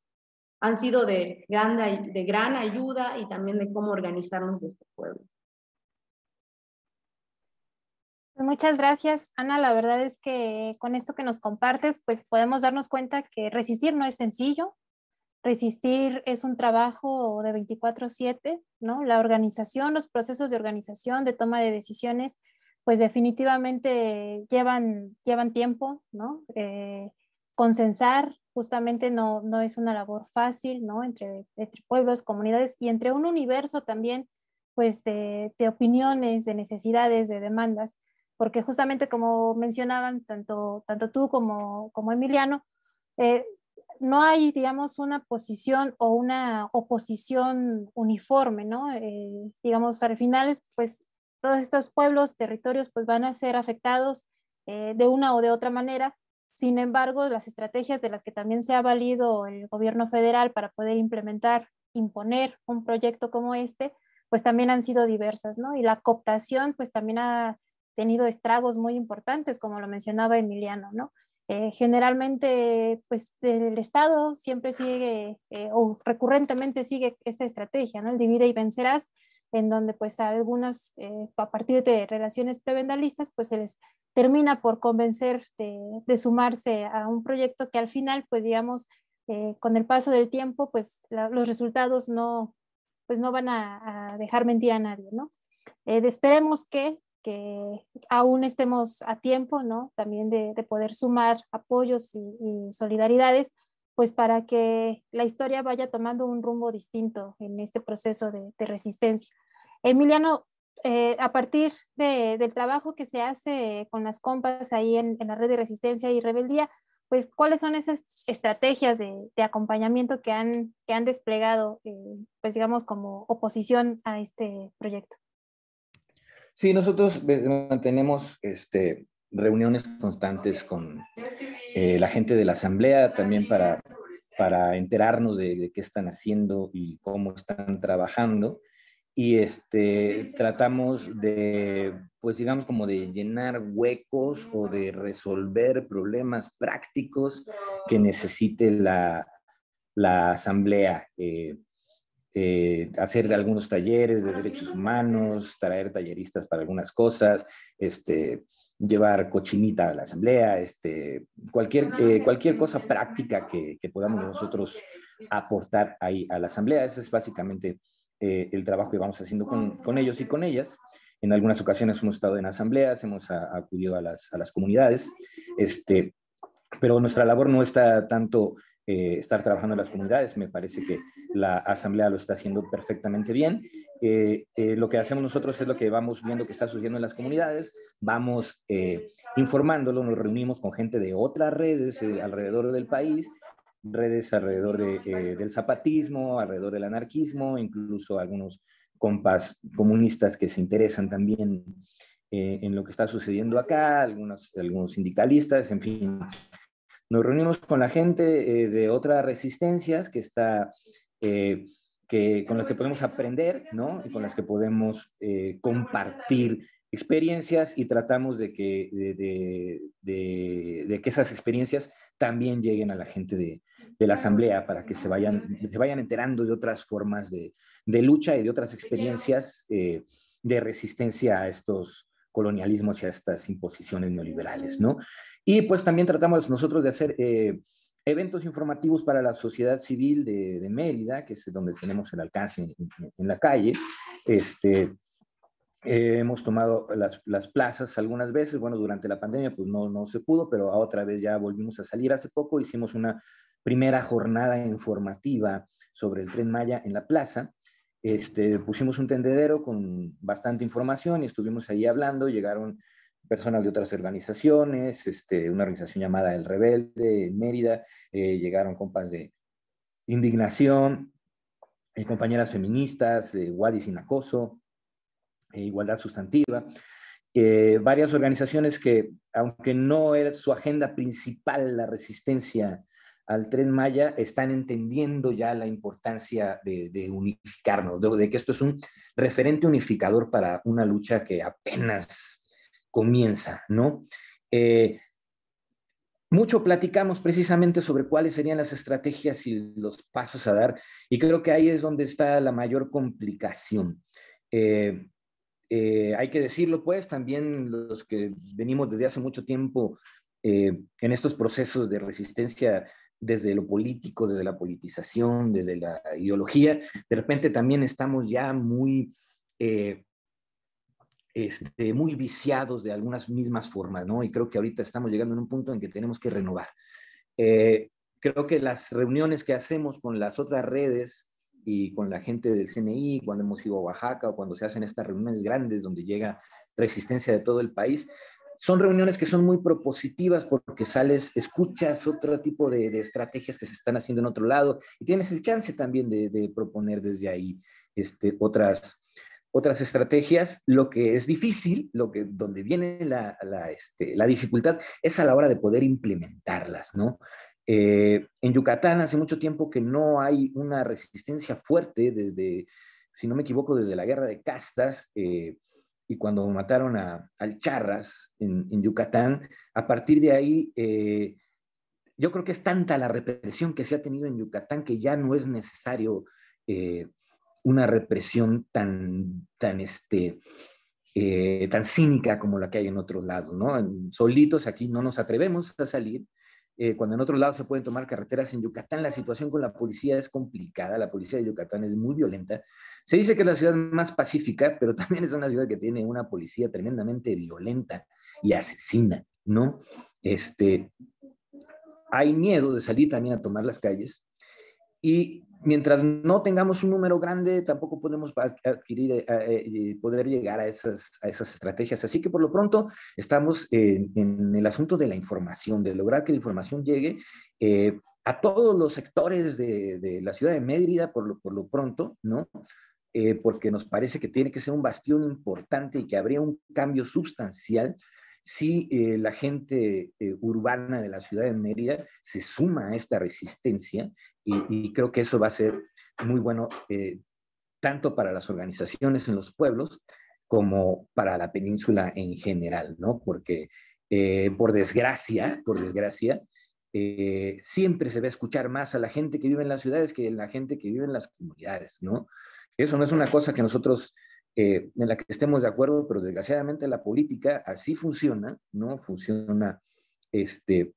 han sido de gran, de gran ayuda y también de cómo organizarnos de este pueblo. Pues muchas gracias, Ana. La verdad es que con esto que nos compartes, pues podemos darnos cuenta que resistir no es sencillo. Resistir es un trabajo de 24/7, ¿no? La organización, los procesos de organización, de toma de decisiones, pues definitivamente llevan, llevan tiempo, ¿no? Eh, consensar justamente no, no es una labor fácil, ¿no? Entre, pueblos, comunidades y entre un universo también, pues, de, de, opiniones, de necesidades, de demandas, porque justamente como mencionaban tanto, tanto tú como, como Emiliano, eh, no hay, digamos, una posición o una oposición uniforme, ¿no? Eh, digamos, al final, pues, todos estos pueblos, territorios, pues, van a ser afectados eh, de una o de otra manera, sin embargo, las estrategias de las que también se ha valido el gobierno federal para poder implementar, imponer un proyecto como este, pues también han sido diversas, ¿no? Y la cooptación, pues también ha tenido estragos muy importantes, como lo mencionaba Emiliano, ¿no? Eh, generalmente, pues el Estado siempre sigue eh, o recurrentemente sigue esta estrategia, ¿no? El divide y vencerás, en donde pues a algunos, eh, a partir de relaciones prebendalistas, pues se les termina por convencer de, de, sumarse a un proyecto que al final, pues digamos, eh, con el paso del tiempo, pues la, los resultados no, pues no van a, dejar mentir a nadie, ¿no? Eh, esperemos que, que, aún estemos a tiempo, ¿no? También de, poder sumar apoyos y, solidaridades, pues para que la historia vaya tomando un rumbo distinto en este proceso de, resistencia. Emiliano, eh, a partir del trabajo que se hace con las compas ahí en, la red de resistencia y rebeldía, pues cuáles son esas estrategias de, acompañamiento que han, que han desplegado, eh, pues digamos, como oposición a este proyecto. Sí, nosotros mantenemos este, reuniones constantes con eh, la gente de la Asamblea también para, enterarnos de, qué están haciendo y cómo están trabajando y este, tratamos de, pues digamos, como de llenar huecos o de resolver problemas prácticos que necesite la, la asamblea. Eh, eh, hacer algunos talleres de derechos humanos, traer talleristas para algunas cosas, este, llevar cochinita a la asamblea, este, cualquier, eh, cualquier cosa práctica que, que podamos nosotros aportar ahí a la asamblea. Eso es básicamente eh, el trabajo que vamos haciendo con, con, ellos y con ellas. En algunas ocasiones hemos estado en asambleas, hemos acudido a las, a las, comunidades, este, pero nuestra labor no está tanto eh, estar trabajando en las comunidades, me parece que la asamblea lo está haciendo perfectamente bien. Eh, lo que hacemos nosotros es lo que vamos viendo que está sucediendo en las comunidades, vamos informándolo, nos reunimos con gente de otras redes alrededor del país redes alrededor eh, del zapatismo, alrededor del anarquismo, incluso algunos compas comunistas que se interesan también eh, en lo que está sucediendo acá, algunos, algunos sindicalistas, en fin. Nos reunimos con la gente eh, de otras resistencias que está, que, con las que podemos aprender, ¿no? Y con las que podemos compartir experiencias y tratamos de que, de, que esas experiencias también lleguen a la gente de, la asamblea para que se vayan, se vayan enterando de otras formas de, lucha y de otras experiencias eh, de resistencia a estos colonialismos y a estas imposiciones neoliberales, ¿no? Y pues también tratamos nosotros de hacer eh, eventos informativos para la sociedad civil de, Mérida, que es donde tenemos el alcance en, la calle, este, eh, hemos tomado las, las, plazas algunas veces, bueno, durante la pandemia pues no, no se pudo, pero otra vez ya volvimos a salir. Hace poco, hicimos una primera jornada informativa sobre el tren Maya en la plaza, este, pusimos un tendedero con bastante información y estuvimos ahí hablando, llegaron personas de otras organizaciones, este, una organización llamada El Rebelde en Mérida, eh, llegaron compas de indignación, eh, compañeras feministas, de Wadi Sin Acoso, e igualdad sustantiva. Eh, varias organizaciones que, aunque no era su agenda principal la resistencia al tren Maya, están entendiendo ya la importancia de, unificarnos, de, que esto es un referente unificador para una lucha que apenas comienza, ¿no? Eh, mucho platicamos precisamente sobre cuáles serían las estrategias y los pasos a dar, y creo que ahí es donde está la mayor complicación. Eh, eh, hay que decirlo, pues, también los que venimos desde hace mucho tiempo en estos procesos de resistencia desde lo político, desde la politización, desde la ideología, de repente también estamos ya muy, este, muy viciados de algunas mismas formas, ¿no? Y creo que ahorita estamos llegando en un punto en que tenemos que renovar. creo que las reuniones que hacemos con las otras redes, y con la gente del CNI, cuando hemos ido a Oaxaca o cuando se hacen estas reuniones grandes donde llega resistencia de todo el país, son reuniones que son muy propositivas porque sales, escuchas otro tipo de, estrategias que se están haciendo en otro lado y tienes el chance también de, proponer desde ahí este, otras, otras estrategias. Lo que es difícil, lo que, donde viene la, la, este, dificultad, es a la hora de poder implementarlas, ¿no? Eh, en Yucatán hace mucho tiempo que no hay una resistencia fuerte desde, si no me equivoco, desde la guerra de castas eh, y cuando mataron a, al Charras en, Yucatán, a partir de ahí, eh, yo creo que es tanta la represión que se ha tenido en Yucatán que ya no es necesario una represión tan, tan, este, tan cínica como la que hay en otros lados, ¿no? Solitos aquí no nos atrevemos a salir eh, cuando en otros lados se pueden tomar carreteras, en Yucatán la situación con la policía es complicada, la policía de Yucatán es muy violenta. Se dice que es la ciudad más pacífica, pero también es una ciudad que tiene una policía tremendamente violenta y asesina, ¿no? Este, hay miedo de salir también a tomar las calles y mientras no tengamos un número grande, tampoco podemos adquirir, eh, eh, poder llegar a esas, estrategias. Así que por lo pronto estamos en, el asunto de la información, de lograr que la información llegue eh, a todos los sectores de, la ciudad de Mérida, por lo, por lo pronto, ¿no? porque nos parece que tiene que ser un bastión importante y que habría un cambio sustancial si la gente urbana de la ciudad de Mérida se suma a esta resistencia y, creo que eso va a ser muy bueno eh, tanto para las organizaciones en los pueblos como para la península en general, ¿no? Porque eh, por desgracia, por desgracia, eh, siempre se va a escuchar más a la gente que vive en las ciudades que a la gente que vive en las comunidades, ¿no? Eso no es una cosa que nosotros en la que estemos de acuerdo, pero desgraciadamente la política así funciona, ¿no? Funciona este,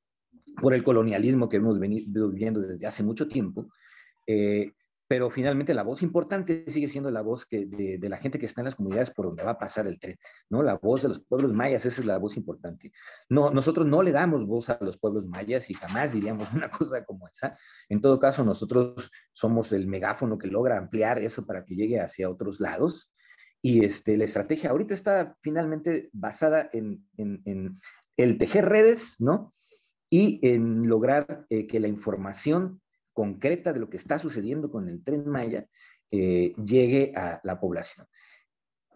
por el colonialismo que hemos venido viviendo desde hace mucho tiempo, eh, pero finalmente la voz importante sigue siendo la voz que, de, la gente que está en las comunidades por donde va a pasar el tren, ¿no? La voz de los pueblos mayas, esa es la voz importante. No, nosotros no le damos voz a los pueblos mayas y jamás diríamos una cosa como esa. En todo caso, nosotros somos el megáfono que logra ampliar eso para que llegue hacia otros lados. Y este, la estrategia ahorita está finalmente basada en, en, en el tejer redes, ¿no? Y en lograr eh, que la información concreta de lo que está sucediendo con el tren Maya eh, llegue a la población.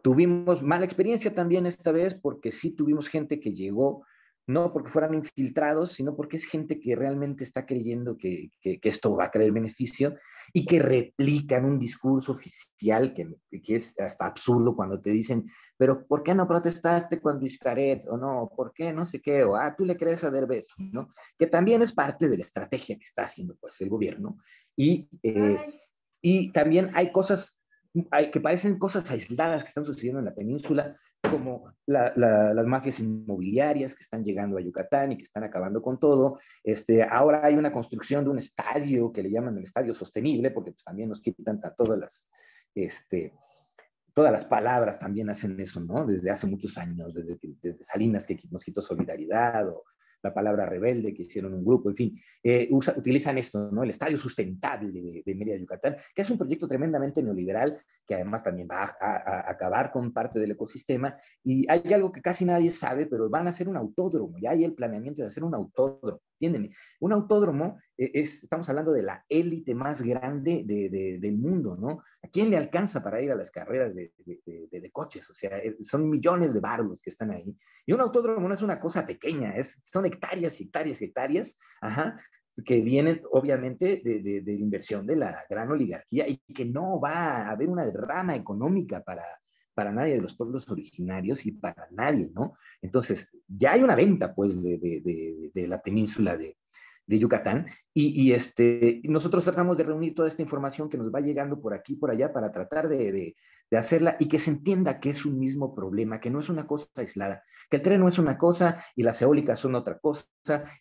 Tuvimos mala experiencia también esta vez porque sí tuvimos gente que llegó no porque fueran infiltrados, sino porque es gente que realmente está creyendo que, esto va a traer beneficio y que replican un discurso oficial que, es hasta absurdo cuando te dicen, pero ¿por qué no protestaste cuando Iscaret? O no, ¿por qué no sé qué? O, ah, tú le crees a Derbez, ¿no? Que también es parte de la estrategia que está haciendo pues el gobierno. Y, eh, y también hay cosas que parecen cosas aisladas que están sucediendo en la península, como las mafias inmobiliarias que están llegando a Yucatán y que están acabando con todo. Este, ahora hay una construcción de un estadio que le llaman el estadio sostenible, porque pues, también nos quitan todas las, este, todas las palabras también hacen eso, ¿no? Desde hace muchos años, desde, desde Salinas que nos quitó solidaridad la palabra rebelde, que hicieron un grupo, en fin, eh, utilizan esto, ¿no? El Estadio Sustentable de, de, Mérida, Yucatán, que es un proyecto tremendamente neoliberal, que además también va a, acabar con parte del ecosistema. Y hay algo que casi nadie sabe, pero van a hacer un autódromo, ya hay el planeamiento de hacer un autódromo, ¿entienden? Un autódromo eh, es, estamos hablando de la élite más grande de, del mundo, ¿no? ¿A quién le alcanza para ir a las carreras de, coches? O sea, eh, son millones de barcos que están ahí. Y un autódromo no es una cosa pequeña, es, son hectáreas y hectáreas y hectáreas, que vienen obviamente de, de, inversión de la gran oligarquía y que no va a haber una derrama económica para, para nadie de los pueblos originarios y para nadie, ¿no? Entonces, ya hay una venta, pues, de, de, de la península de, de Yucatán. Y, este, nosotros tratamos de reunir toda esta información que nos va llegando por aquí, por allá, para tratar de, hacerla y que se entienda que es un mismo problema, que no es una cosa aislada, que el tren no es una cosa y las eólicas son otra cosa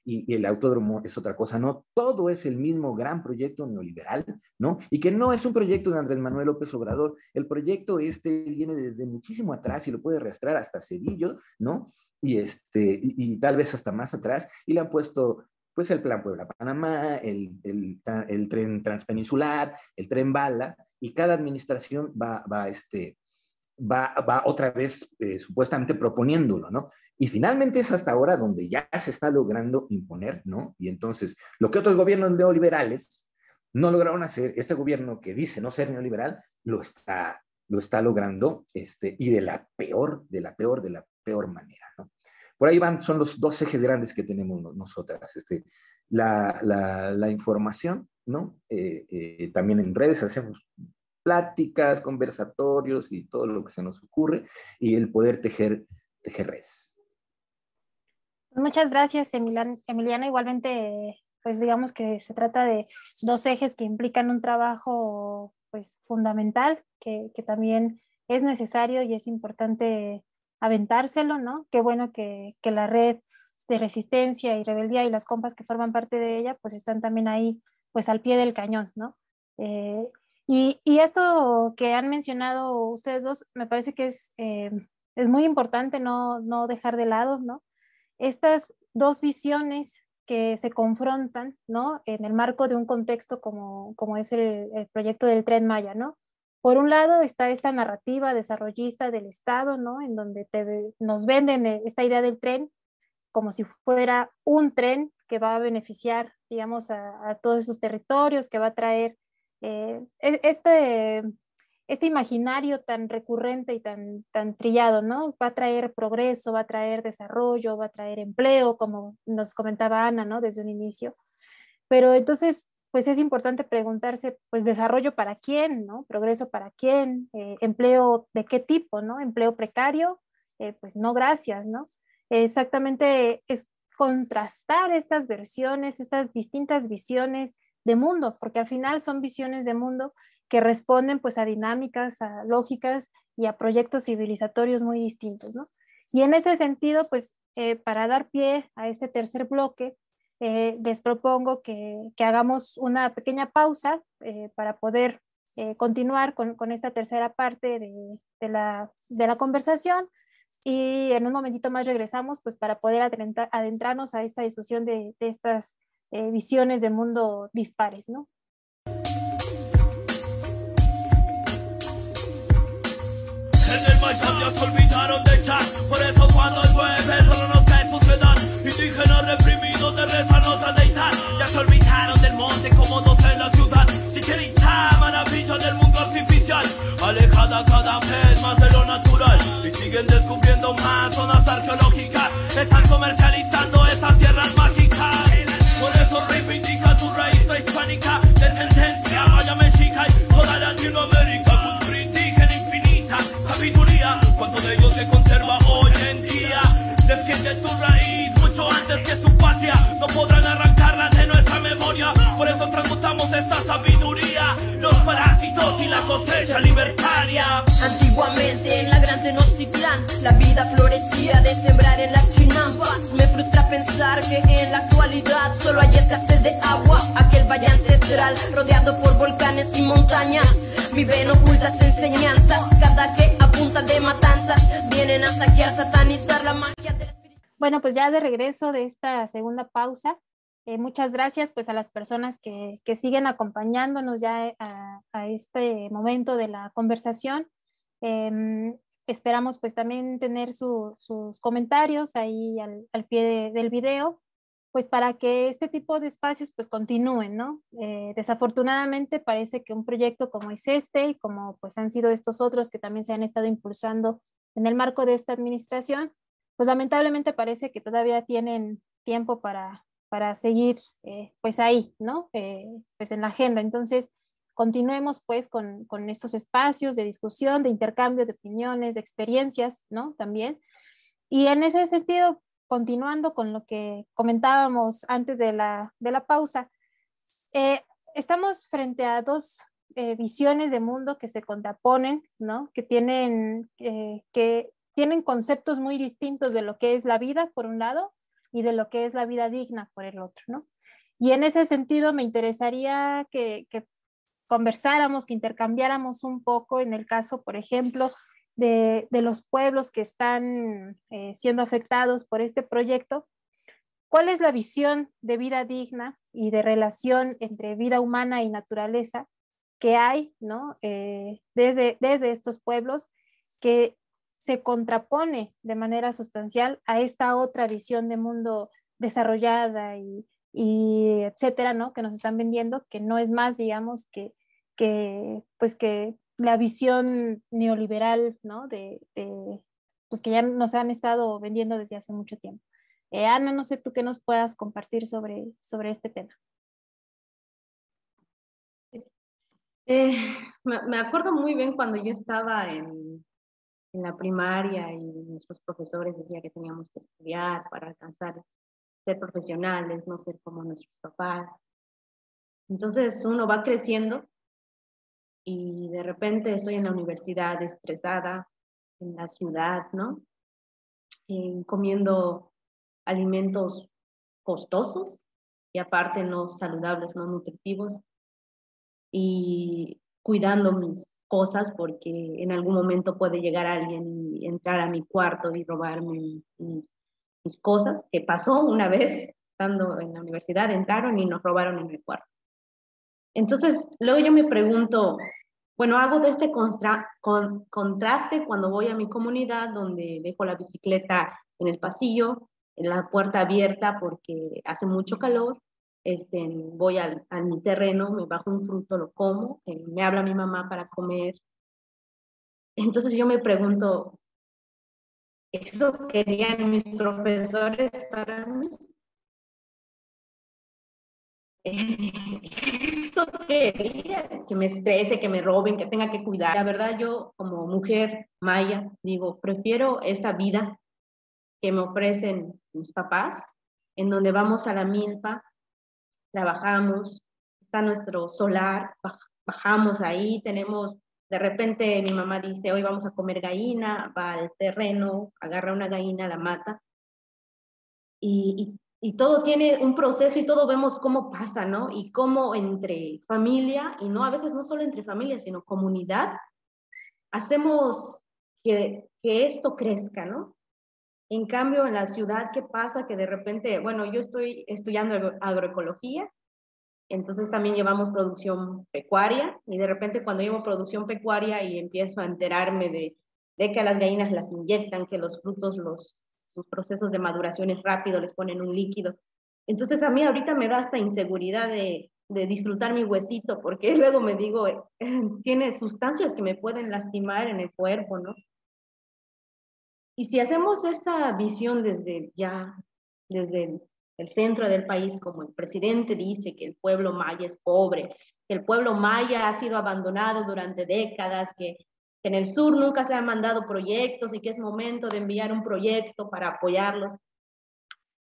y, el autódromo es otra cosa, no, todo es el mismo gran proyecto neoliberal, ¿no? Y que no es un proyecto de Andrés Manuel López Obrador, el proyecto este viene desde muchísimo atrás y lo puede arrastrar hasta Cedillo, ¿no? Y, este, y, tal vez hasta más atrás, y le han puesto pues el plan Puebla-Panamá, el, el, tren transpeninsular, el tren bala, y cada administración va, va, este, va, va otra vez eh, supuestamente proponiéndolo, ¿no? Y finalmente es hasta ahora donde ya se está logrando imponer, ¿no? Y entonces, lo que otros gobiernos neoliberales no lograron hacer, este gobierno que dice no ser neoliberal, lo está, lo está logrando, este, y de la peor, de la peor, de la peor manera, ¿no? Por ahí van, son los dos ejes grandes que tenemos nosotras. Este, la, la, información, ¿no? Eh, eh, también en redes hacemos pláticas, conversatorios y todo lo que se nos ocurre, y el poder tejer, tejer redes. Muchas gracias, Emiliana. Igualmente, pues digamos que se trata de dos ejes que implican un trabajo pues fundamental, que, que también es necesario y es importante aventárselo, ¿no? Qué bueno que, que la red de resistencia y rebeldía y las compas que forman parte de ella, pues están también ahí, pues al pie del cañón, ¿no? Eh, y, y, esto que han mencionado ustedes dos, me parece que es, eh, es muy importante no, no dejar de lado, ¿no? Estas dos visiones que se confrontan, ¿no? En el marco de un contexto como, como es el, el proyecto del Tren Maya, ¿no? Por un lado está esta narrativa desarrollista del Estado, ¿no? En donde te, nos venden eh, esta idea del tren como si fuera un tren que va a beneficiar, digamos, a, todos esos territorios, que va a traer eh, e, este, este imaginario tan recurrente y tan, tan trillado, ¿no? Va a traer progreso, va a traer desarrollo, va a traer empleo, como nos comentaba Ana, ¿no? Desde un inicio. Pero entonces, pues es importante preguntarse, pues desarrollo para quién, ¿no? Progreso para quién, eh, empleo de qué tipo, ¿no? Empleo precario, eh, pues no gracias, ¿no? exactamente es contrastar estas versiones, estas distintas visiones de mundo, porque al final son visiones de mundo que responden pues a dinámicas, a lógicas y a proyectos civilizatorios muy distintos, ¿no? Y en ese sentido, pues eh, para dar pie a este tercer bloque, eh, les propongo que, que, hagamos una pequeña pausa eh, para poder continuar con, con, esta tercera parte de, de, la, de la conversación y en un momentito más regresamos pues para poder adentrarnos a esta discusión de, de estas eh, visiones de mundo dispares, ¿no? En el se olvidaron de echar, por eso cuando llueve solo suciedad. Indígenas reprimidos de reza nota de deitar, ya se olvidaron del monte como dos en la ciudad. Si quieren maravilla del mundo artificial, alejada cada vez más de lo natural siguen descubriendo más zonas arqueológicas. Están comercializando esas tierras mágicas. Por eso reivindica tu raíz prehispánica, descendencia vaya mexica y toda Latinoamérica. Cultura indígena infinita, sabiduría, cuánto de ellos se conserva hoy en día. Defiende tu raíz No podrán arrancarla de nuestra memoria. Por eso transmutamos esta sabiduría. Los parásitos y la cosecha libertaria. Antiguamente en la gran Tenochtitlán la vida florecía de sembrar en las chinampas. Me frustra pensar que en la actualidad solo hay escasez de agua. Aquel valle ancestral rodeado por volcanes y montañas. Viven ocultas enseñanzas, cada que apunta de matanzas. Vienen a saquear, satanizar la magia espíritu. Bueno, pues ya de regreso de esta segunda pausa, eh, muchas gracias pues a las personas que, que siguen acompañándonos ya a, a, este momento de la conversación. Eh, esperamos pues también tener su, sus comentarios ahí al, al pie del video, pues para que este tipo de espacios pues continúen, ¿no? Eh, desafortunadamente parece que un proyecto como es este, como pues han sido estos otros que también se han estado impulsando en el marco de esta administración, pues lamentablemente parece que todavía tienen tiempo para, para seguir eh, pues ahí, ¿no? Eh, pues en la agenda. Entonces, continuemos pues con, con, estos espacios de discusión, de intercambio de opiniones, de experiencias, ¿no? También. Y en ese sentido, continuando con lo que comentábamos antes de la, de la pausa, eh, estamos frente a dos visiones de mundo que se contraponen, ¿no? Que tienen, que tienen conceptos muy distintos de lo que es la vida, por un lado, y de lo que es la vida digna, por el otro, ¿no? Y en ese sentido me interesaría que, conversáramos, que intercambiáramos un poco en el caso, por ejemplo, de, de los pueblos que están eh, siendo afectados por este proyecto. ¿Cuál es la visión de vida digna y de relación entre vida humana y naturaleza que hay ¿no? Eh, desde, desde estos pueblos que se contrapone de manera sustancial a esta otra visión de mundo desarrollada y, etcétera, ¿no? Que nos están vendiendo, que no es más, digamos, que que, pues que la visión neoliberal, ¿no? De, pues que ya nos han estado vendiendo desde hace mucho tiempo. Eh, Ana, no sé tú qué nos puedas compartir sobre, sobre este tema. Eh, me, acuerdo muy bien cuando yo estaba en, en la primaria y nuestros profesores decían que teníamos que estudiar para alcanzar ser profesionales, no ser como nuestros papás. Entonces uno va creciendo y de repente estoy en la universidad estresada, en la ciudad, ¿no? comiendo alimentos costosos y aparte no saludables, no nutritivos y cuidando mis cosas porque en algún momento puede llegar alguien y entrar a mi cuarto y robarme mis, mis cosas, que pasó una vez estando en la universidad, entraron y nos robaron en el cuarto. Entonces, luego yo me pregunto, bueno, hago de este con, contraste cuando voy a mi comunidad donde dejo la bicicleta en el pasillo, en la puerta abierta porque hace mucho calor, este, voy al, a mi terreno, me bajo un fruto, lo como, eh, me habla mi mamá para comer. Entonces yo me pregunto, ¿eso querían mis profesores para mí? ¿Eso quería? Que me estrese, que me roben, que tenga que cuidar. La verdad yo como mujer maya digo, prefiero esta vida que me ofrecen mis papás, en donde vamos a la milpa, trabajamos, está nuestro solar, bajamos ahí, tenemos, de repente mi mamá dice, hoy vamos a comer gallina, va al terreno, agarra una gallina, la mata, y, y, todo tiene un proceso y todo vemos cómo pasa, ¿no? Y cómo entre familia, y no a veces no solo entre familia, sino comunidad, hacemos que, que esto crezca, ¿no? En cambio, en la ciudad, ¿qué pasa? Que de repente, bueno, yo estoy estudiando agroecología, entonces también llevamos producción pecuaria y de repente cuando llevo producción pecuaria y empiezo a enterarme de, de que a las gallinas las inyectan, que los frutos, los, sus procesos de maduración es rápido, les ponen un líquido. Entonces a mí ahorita me da esta inseguridad de, de disfrutar mi huesito, porque luego me digo, eh, tiene sustancias que me pueden lastimar en el cuerpo, ¿no? Y si hacemos esta visión desde ya, desde el centro del país, como el presidente dice que el pueblo maya es pobre, que el pueblo maya ha sido abandonado durante décadas, que, en el sur nunca se han mandado proyectos y que es momento de enviar un proyecto para apoyarlos.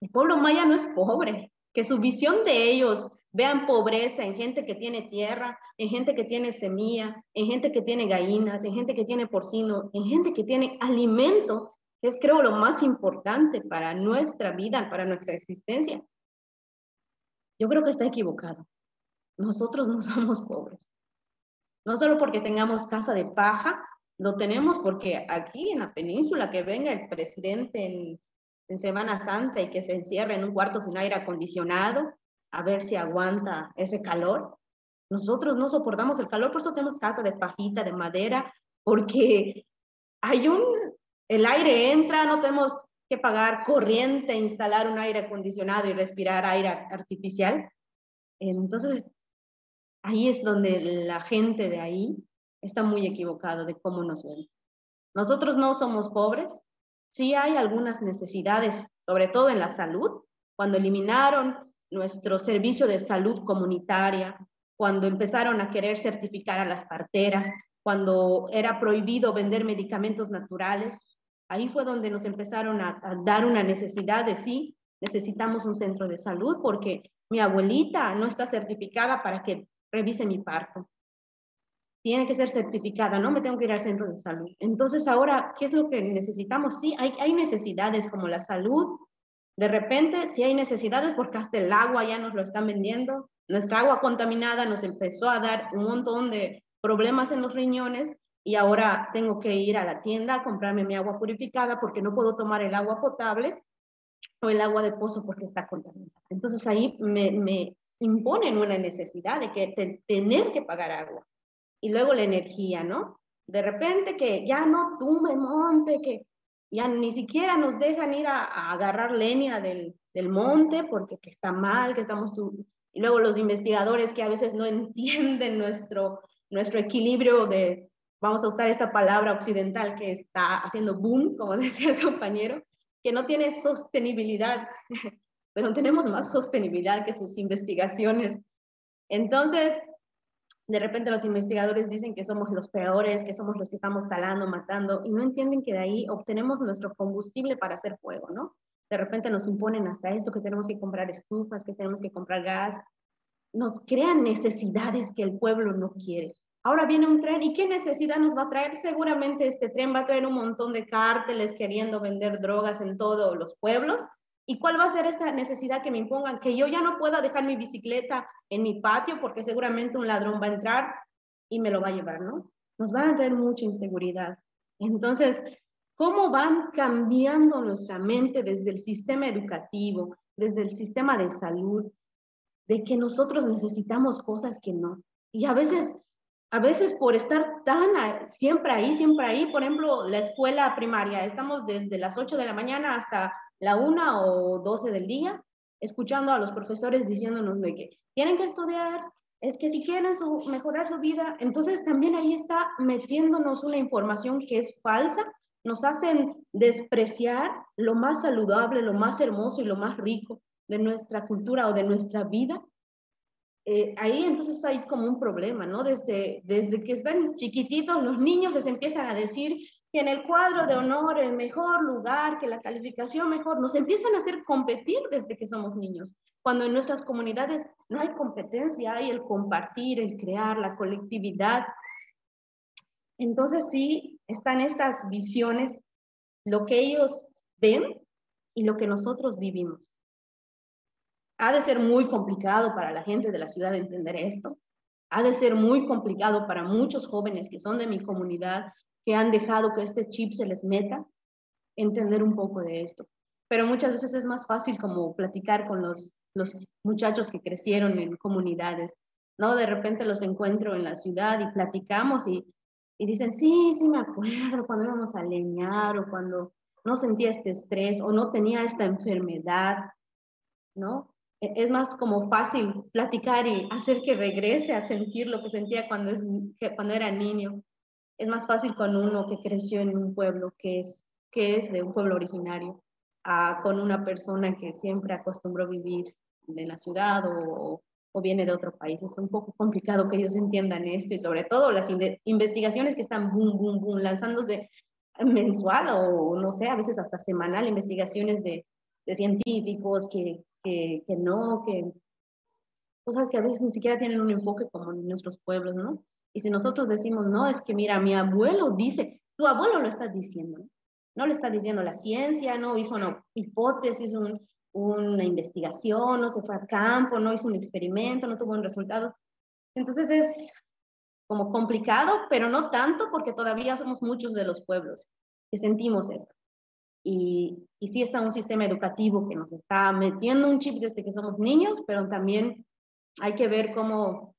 El pueblo maya no es pobre, que su visión de ellos vean pobreza en gente que tiene tierra, en gente que tiene semilla, en gente que tiene gallinas, en gente que tiene porcino, en gente que tiene alimentos es creo lo más importante para nuestra vida, para nuestra existencia. Yo creo que está equivocado. Nosotros no somos pobres. No solo porque tengamos casa de paja, lo tenemos porque aquí en la península que venga el presidente en, en Semana Santa y que se encierre en un cuarto sin aire acondicionado, a ver si aguanta ese calor. Nosotros no soportamos el calor, por eso tenemos casa de pajita, de madera, porque hay un el aire entra, no tenemos que pagar corriente, instalar un aire acondicionado y respirar aire artificial. Entonces, ahí es donde la gente de ahí está muy equivocado de cómo nos ven. Nosotros no somos pobres, sí hay algunas necesidades, sobre todo en la salud, cuando eliminaron nuestro servicio de salud comunitaria, cuando empezaron a querer certificar a las parteras, cuando era prohibido vender medicamentos naturales, Ahí fue donde nos empezaron a, dar una necesidad de sí, necesitamos un centro de salud porque mi abuelita no está certificada para que revise mi parto. Tiene que ser certificada, no me tengo que ir al centro de salud. Entonces ahora, ¿qué es lo que necesitamos? Sí, hay, hay necesidades como la salud. De repente, sí hay necesidades porque hasta el agua ya nos lo están vendiendo. Nuestra agua contaminada nos empezó a dar un montón de problemas en los riñones y ahora tengo que ir a la tienda a comprarme mi agua purificada porque no puedo tomar el agua potable o el agua de pozo porque está contaminada. Entonces ahí me, me imponen una necesidad de que tener que pagar agua. Y luego la energía, ¿no? De repente que ya no tumbe monte, que ya ni siquiera nos dejan ir a, agarrar leña del, del, monte porque que está mal, que estamos... Y luego los investigadores que a veces no entienden nuestro, nuestro equilibrio de, vamos a usar esta palabra occidental que está haciendo boom, como decía el compañero, que no tiene sostenibilidad, pero tenemos más sostenibilidad que sus investigaciones. Entonces, de repente los investigadores dicen que somos los peores, que somos los que estamos talando, matando, y no entienden que de ahí obtenemos nuestro combustible para hacer fuego, ¿no? De repente nos imponen hasta esto, que tenemos que comprar estufas, que tenemos que comprar gas. Nos crean necesidades que el pueblo no quiere. Ahora viene un tren y qué necesidad nos va a traer. Seguramente este tren va a traer un montón de cárteles queriendo vender drogas en todos los pueblos ¿Y cuál va a ser esta necesidad que me impongan? Que yo ya no pueda dejar mi bicicleta en mi patio porque seguramente un ladrón va a entrar y me lo va a llevar, ¿no? Nos van a traer mucha inseguridad. Entonces, ¿cómo van cambiando nuestra mente desde el sistema educativo, desde el sistema de salud, de que nosotros necesitamos cosas que no? Y a veces, a veces por estar tan siempre ahí, siempre ahí, por ejemplo, la escuela primaria, estamos desde las 8 de la mañana hasta la una o doce del día, escuchando a los profesores diciéndonos de que tienen que estudiar, es que si quieren mejorar su vida, entonces también ahí está metiéndonos una información que es falsa, nos hacen despreciar lo más saludable, lo más hermoso y lo más rico de nuestra cultura o de nuestra vida. Eh, ahí entonces hay como un problema, ¿no? Desde, desde que están chiquititos, los niños les empiezan a decir que en el cuadro de honor el mejor lugar, que la calificación mejor, nos empiezan a hacer competir desde que somos niños, cuando en nuestras comunidades no hay competencia, hay el compartir, el crear, la colectividad. Entonces sí, están estas visiones, lo que ellos ven y lo que nosotros vivimos. Ha de ser muy complicado para la gente de la ciudad entender esto. Ha de ser muy complicado para muchos jóvenes que son de mi comunidad, que han dejado que este chip se les meta, entender un poco de esto. Pero muchas veces es más fácil como platicar con los, los muchachos que crecieron en comunidades, ¿no? De repente los encuentro en la ciudad y platicamos y, y dicen, sí, sí me acuerdo cuando íbamos a leñar o cuando no sentía este estrés o no tenía esta enfermedad, ¿no? E, es más como fácil platicar y hacer que regrese a sentir lo que sentía cuando, es, cuando era niño es más fácil con uno que creció en un pueblo que es, que es de un pueblo originario, a, con una persona que siempre acostumbró vivir en la ciudad o, o, viene de otro país. Es un poco complicado que ellos entiendan esto y sobre todo las investigaciones que están boom, boom, boom, lanzándose mensual o no sé, a veces hasta semanal, investigaciones de, de científicos que, que, que no, que cosas que a veces ni siquiera tienen un enfoque como en nuestros pueblos, ¿no? Y si nosotros decimos, no, es que mira, mi abuelo dice, tu abuelo lo está diciendo, no, no lo está diciendo la ciencia, no hizo una hipótesis, una investigación, no se fue a campo, no hizo un experimento, no tuvo un resultado. Entonces es como complicado, pero no tanto porque todavía somos muchos de los pueblos que sentimos esto. Y, y sí está un sistema educativo que nos está metiendo un chip desde que somos niños, pero también hay que ver cómo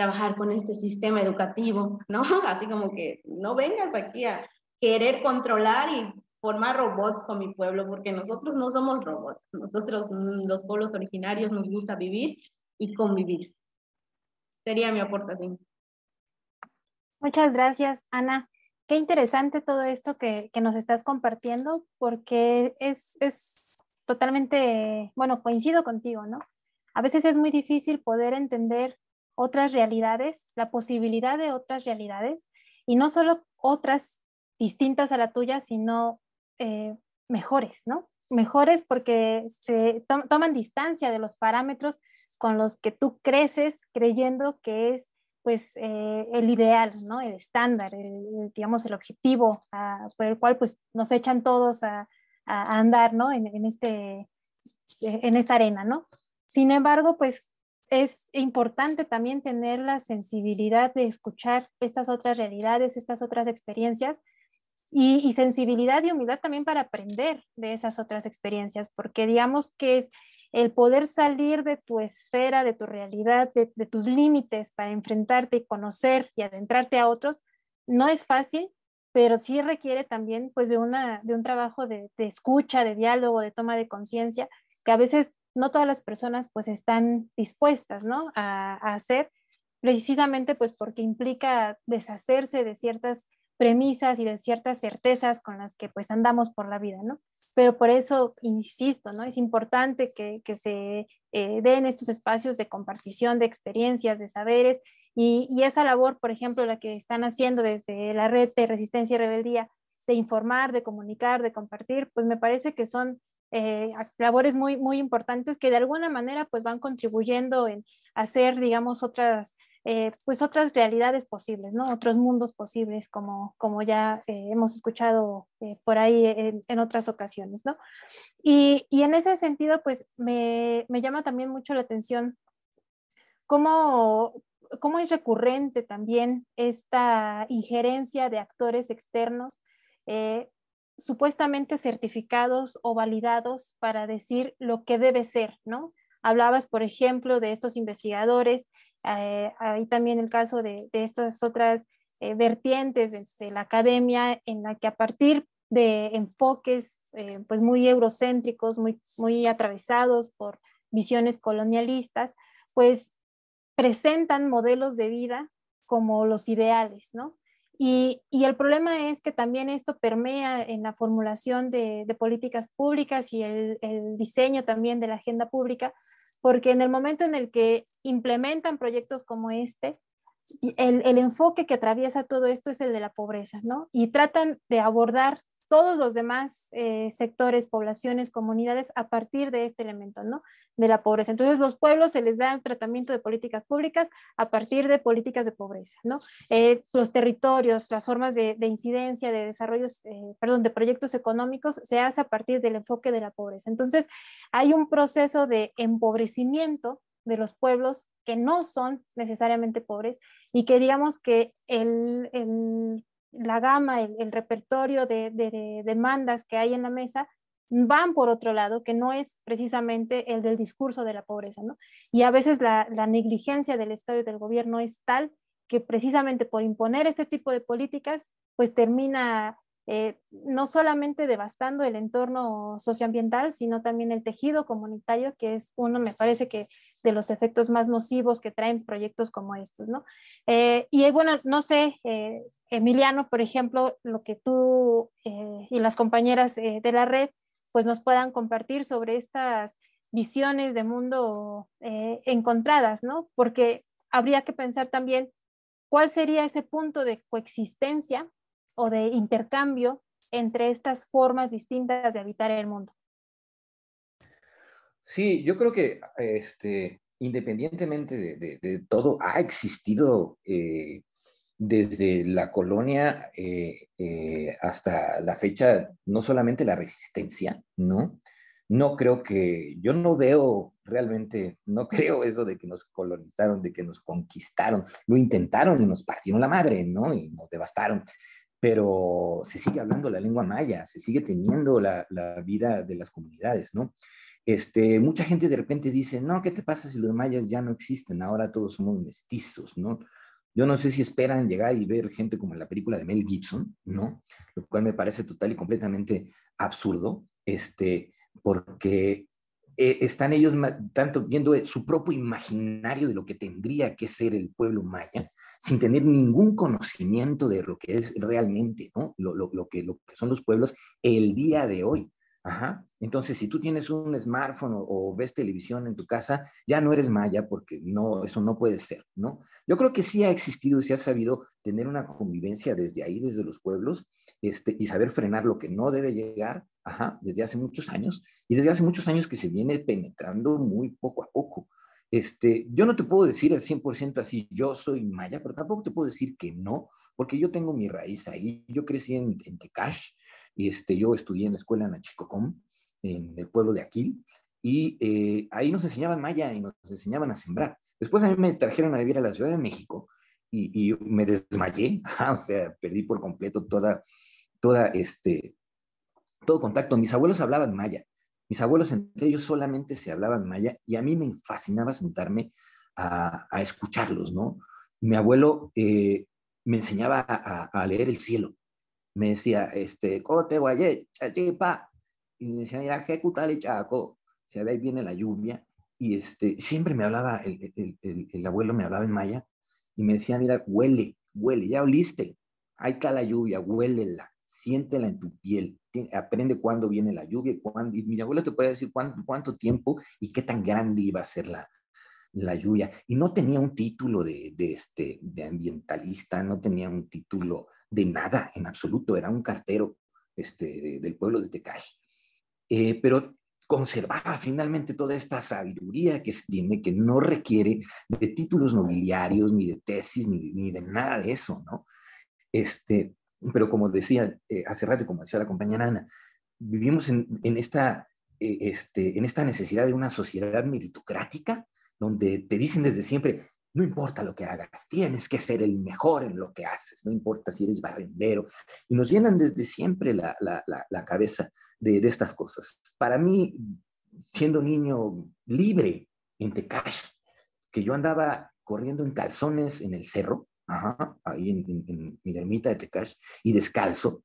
trabajar con este sistema educativo, ¿no? Así como que no vengas aquí a querer controlar y formar robots con mi pueblo, porque nosotros no somos robots, nosotros mm, los pueblos originarios nos gusta vivir y convivir. Sería mi aportación. Muchas gracias, Ana. Qué interesante todo esto que, que nos estás compartiendo, porque es, es totalmente, bueno, coincido contigo, ¿no? A veces es muy difícil poder entender otras realidades, la posibilidad de otras realidades, y no solo otras distintas a la tuya, sino eh, mejores, ¿no? Mejores porque se toman distancia de los parámetros con los que tú creces creyendo que es pues eh, el ideal, ¿no? El estándar, digamos el objetivo por el cual pues nos echan todos a, andar, ¿no? En, en, este, en esta arena, ¿no? Sin embargo, pues es importante también tener la sensibilidad de escuchar estas otras realidades, estas otras experiencias y, sensibilidad y humildad también para aprender de esas otras experiencias, porque digamos que es el poder salir de tu esfera, de tu realidad, de, tus límites para enfrentarte y conocer y adentrarte a otros, no es fácil, pero sí requiere también pues de, una, de un trabajo de, de escucha, de diálogo, de toma de conciencia, que a veces no todas las personas pues están dispuestas, ¿no? A, hacer, precisamente pues porque implica deshacerse de ciertas premisas y de ciertas certezas con las que pues andamos por la vida, ¿no? Pero por eso, insisto, ¿no? Es importante que, se eh, den estos espacios de compartición de experiencias, de saberes, y, y, esa labor, por ejemplo, la que están haciendo desde la red de resistencia y rebeldía, de informar, de comunicar, de compartir, pues me parece que son eh, labores muy, muy importantes que de alguna manera pues van contribuyendo en hacer, digamos, otras eh, pues otras realidades posibles, ¿no? Otros mundos posibles, como, como ya eh, hemos escuchado por ahí en, otras ocasiones, ¿no? Y, y, en ese sentido, pues me, me llama también mucho la atención cómo, cómo es recurrente también esta injerencia de actores externos supuestamente certificados o validados para decir lo que debe ser, ¿no? Hablabas, por ejemplo, de estos investigadores, eh, también el caso de, estas otras eh, vertientes de la academia en la que a partir de enfoques eh, pues muy eurocéntricos, muy, muy atravesados por visiones colonialistas, pues presentan modelos de vida como los ideales, ¿no? Y, el problema es que también esto permea en la formulación de, políticas públicas y el, diseño también de la agenda pública, porque en el momento en el que implementan proyectos como este, el, enfoque que atraviesa todo esto es el de la pobreza, ¿no? Y tratan de abordar todos los demás eh, sectores, poblaciones, comunidades a partir de este elemento, ¿no? De la pobreza. Entonces, los pueblos se les da el tratamiento de políticas públicas a partir de políticas de pobreza, ¿no? Eh, los territorios, las formas de, incidencia, de desarrollos, eh, perdón, de proyectos económicos se hace a partir del enfoque de la pobreza. Entonces, hay un proceso de empobrecimiento de los pueblos que no son necesariamente pobres y que que el la gama, el, repertorio de, demandas que hay en la mesa van por otro lado, que no es precisamente el del discurso de la pobreza, ¿no? Y a veces la, la negligencia del Estado y del gobierno es tal que precisamente por imponer este tipo de políticas, pues termina eh, no solamente devastando el entorno socioambiental, sino también el tejido comunitario, que es uno, me parece que de los efectos más nocivos que traen proyectos como estos, ¿no? Eh, y bueno, no sé, eh, Emiliano, por ejemplo, lo que tú y las compañeras de la red, pues nos puedan compartir sobre estas visiones de mundo encontradas, ¿no? Porque habría que pensar también cuál sería ese punto de coexistencia o de intercambio entre estas formas distintas de habitar el mundo. Sí, yo creo que este, independientemente de, todo, ha existido eh, desde la colonia eh, eh, hasta la fecha no solamente la resistencia, ¿no? No creo que, yo no veo realmente, no creo eso de que nos colonizaron, de que nos conquistaron, lo intentaron y nos partieron la madre, ¿no? Y nos devastaron pero se sigue hablando la lengua maya, se sigue teniendo la, vida de las comunidades, ¿no? Este, mucha gente de repente dice, no, ¿qué te pasa si los mayas ya no existen? Ahora todos somos mestizos, ¿no? Yo no sé si esperan llegar y ver gente como en la película de Mel Gibson, ¿no? Lo cual me parece total y completamente absurdo, este, porque eh, están ellos tanto viendo su propio imaginario de lo que tendría que ser el pueblo maya, sin tener ningún conocimiento de lo que es realmente, ¿no? Lo, lo, lo, que, lo que son los pueblos el día de hoy. Entonces, si tú tienes un smartphone o, ves televisión en tu casa, ya no eres maya porque no, eso no puede ser, ¿no? Yo creo que sí ha existido y se ha sabido tener una convivencia desde ahí, desde los pueblos, este, y saber frenar lo que no debe llegar, ajá, desde hace muchos años, y desde hace muchos años que se viene penetrando muy poco a poco. Este, yo no te puedo decir al 100% así, yo soy maya, pero tampoco te puedo decir que no, porque yo tengo mi raíz ahí. Yo crecí en, en Tecash, y este, yo estudié en la escuela en Achicocom, en el pueblo de Aquil, y eh, ahí nos enseñaban maya y nos enseñaban a sembrar. Después a mí me trajeron a vivir a la Ciudad de México y, y me desmayé, o sea, perdí por completo toda, toda este, todo contacto. Mis abuelos hablaban maya, mis abuelos entre ellos solamente se hablaban maya y a mí me fascinaba sentarme a, escucharlos, ¿no? Mi abuelo eh, me enseñaba a, leer el cielo. Me decía, este, cote guaye, chachipa. Y me decía, mira, ejecutale chaco. Se ve ahí viene la lluvia. Y este, siempre me hablaba, el, abuelo me hablaba en maya y me decía, mira, huele, huele, ya oliste. Ahí está la lluvia, huélela siéntela en tu piel, aprende cuándo viene la lluvia, cuándo, y mi abuela te puede decir cuánto, cuánto tiempo y qué tan grande iba a ser la, la lluvia. Y no tenía un título de, de, este, de ambientalista, no tenía un título de nada en absoluto, era un cartero este, del pueblo de Tecash. Eh, pero conservaba finalmente toda esta sabiduría que se tiene, que no requiere de títulos nobiliarios, ni de tesis, ni, de nada de eso, ¿no? Este, pero como decía eh, hace rato, como decía la compañera Ana, vivimos en, esta, eh, este, en esta necesidad de una sociedad meritocrática, donde te dicen desde siempre, no importa lo que hagas, tienes que ser el mejor en lo que haces, no importa si eres barrendero. Y nos llenan desde siempre la, cabeza de, estas cosas. Para mí, siendo niño libre en Tecash, que yo andaba corriendo en calzones en el cerro, ahí en, en, mi ermita de Tecash, y descalzo,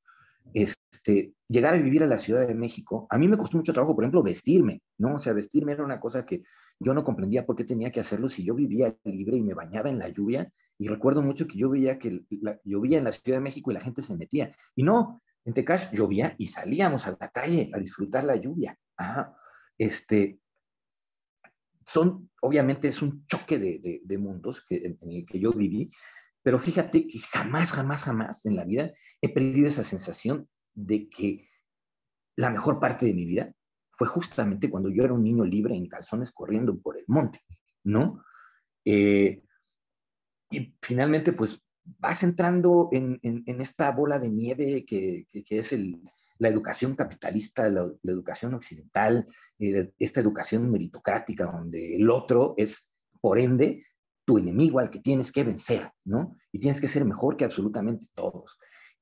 este, llegar a vivir a la Ciudad de México, a mí me costó mucho trabajo, por ejemplo, vestirme, ¿no? O sea, vestirme era una cosa que yo no comprendía por qué tenía que hacerlo si yo vivía libre y me bañaba en la lluvia. Y recuerdo mucho que yo veía que llovía en la Ciudad de México y la gente se metía. Y no, en Tecash llovía y salíamos a la calle a disfrutar la lluvia. Ajá. Este, son, obviamente es un choque de, de, mundos que, en, en, el que yo viví, pero fíjate que jamás, jamás, jamás en la vida he perdido esa sensación de que la mejor parte de mi vida fue justamente cuando yo era un niño libre en calzones corriendo por el monte, ¿no? Eh, y finalmente, pues vas entrando en, esta bola de nieve que, es la educación capitalista, la, educación occidental, eh, esta educación meritocrática, donde el otro es, por ende, tu enemigo al que tienes que vencer, ¿no? Y tienes que ser mejor que absolutamente todos.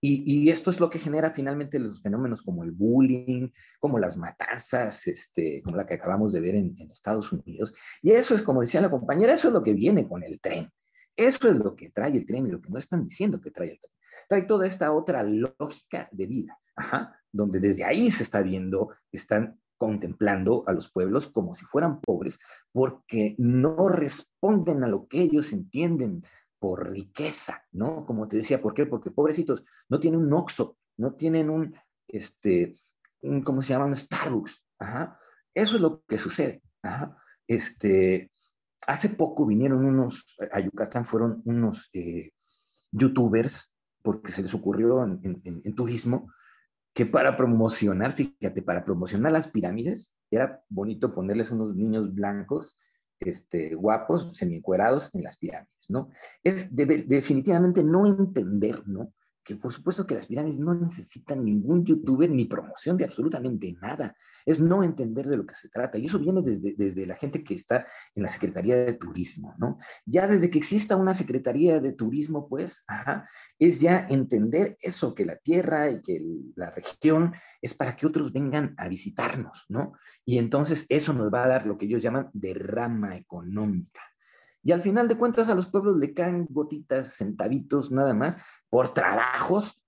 Y, esto es lo que genera finalmente los fenómenos como el bullying, como las matanzas, este, como la que acabamos de ver en, Estados Unidos. Y eso es, como decía la compañera, eso es lo que viene con el tren. Eso es lo que trae el tren y lo que no están diciendo que trae el tren. Trae toda esta otra lógica de vida, donde desde ahí se está viendo, están contemplando a los pueblos como si fueran pobres, porque no responden a lo que ellos entienden por riqueza, ¿no? Como te decía, ¿por qué? Porque pobrecitos no tienen un Oxxo, no tienen un, este, ¿cómo se llama? Un Starbucks. Ajá. Eso es lo que sucede. Ajá. Este, hace poco vinieron unos, a Yucatán fueron unos eh, youtubers, porque se les ocurrió en, turismo, que para promocionar, fíjate, para promocionar las pirámides, era bonito ponerles unos niños blancos este, guapos, semiencuerados en las pirámides, ¿no? Es definitivamente no entender, ¿no? Que por supuesto que las pirámides no necesitan ningún youtuber ni promoción de absolutamente nada. Es no entender de lo que se trata. Y eso viene desde, desde la gente que está en la Secretaría de Turismo, ¿no? Ya desde que exista una Secretaría de Turismo, pues, es ya entender eso, que la tierra y que la región es para que otros vengan a visitarnos, ¿no? Y entonces eso nos va a dar lo que ellos llaman derrama económica. Y al final de cuentas a los pueblos le caen gotitas, centavitos, nada más, por trabajos,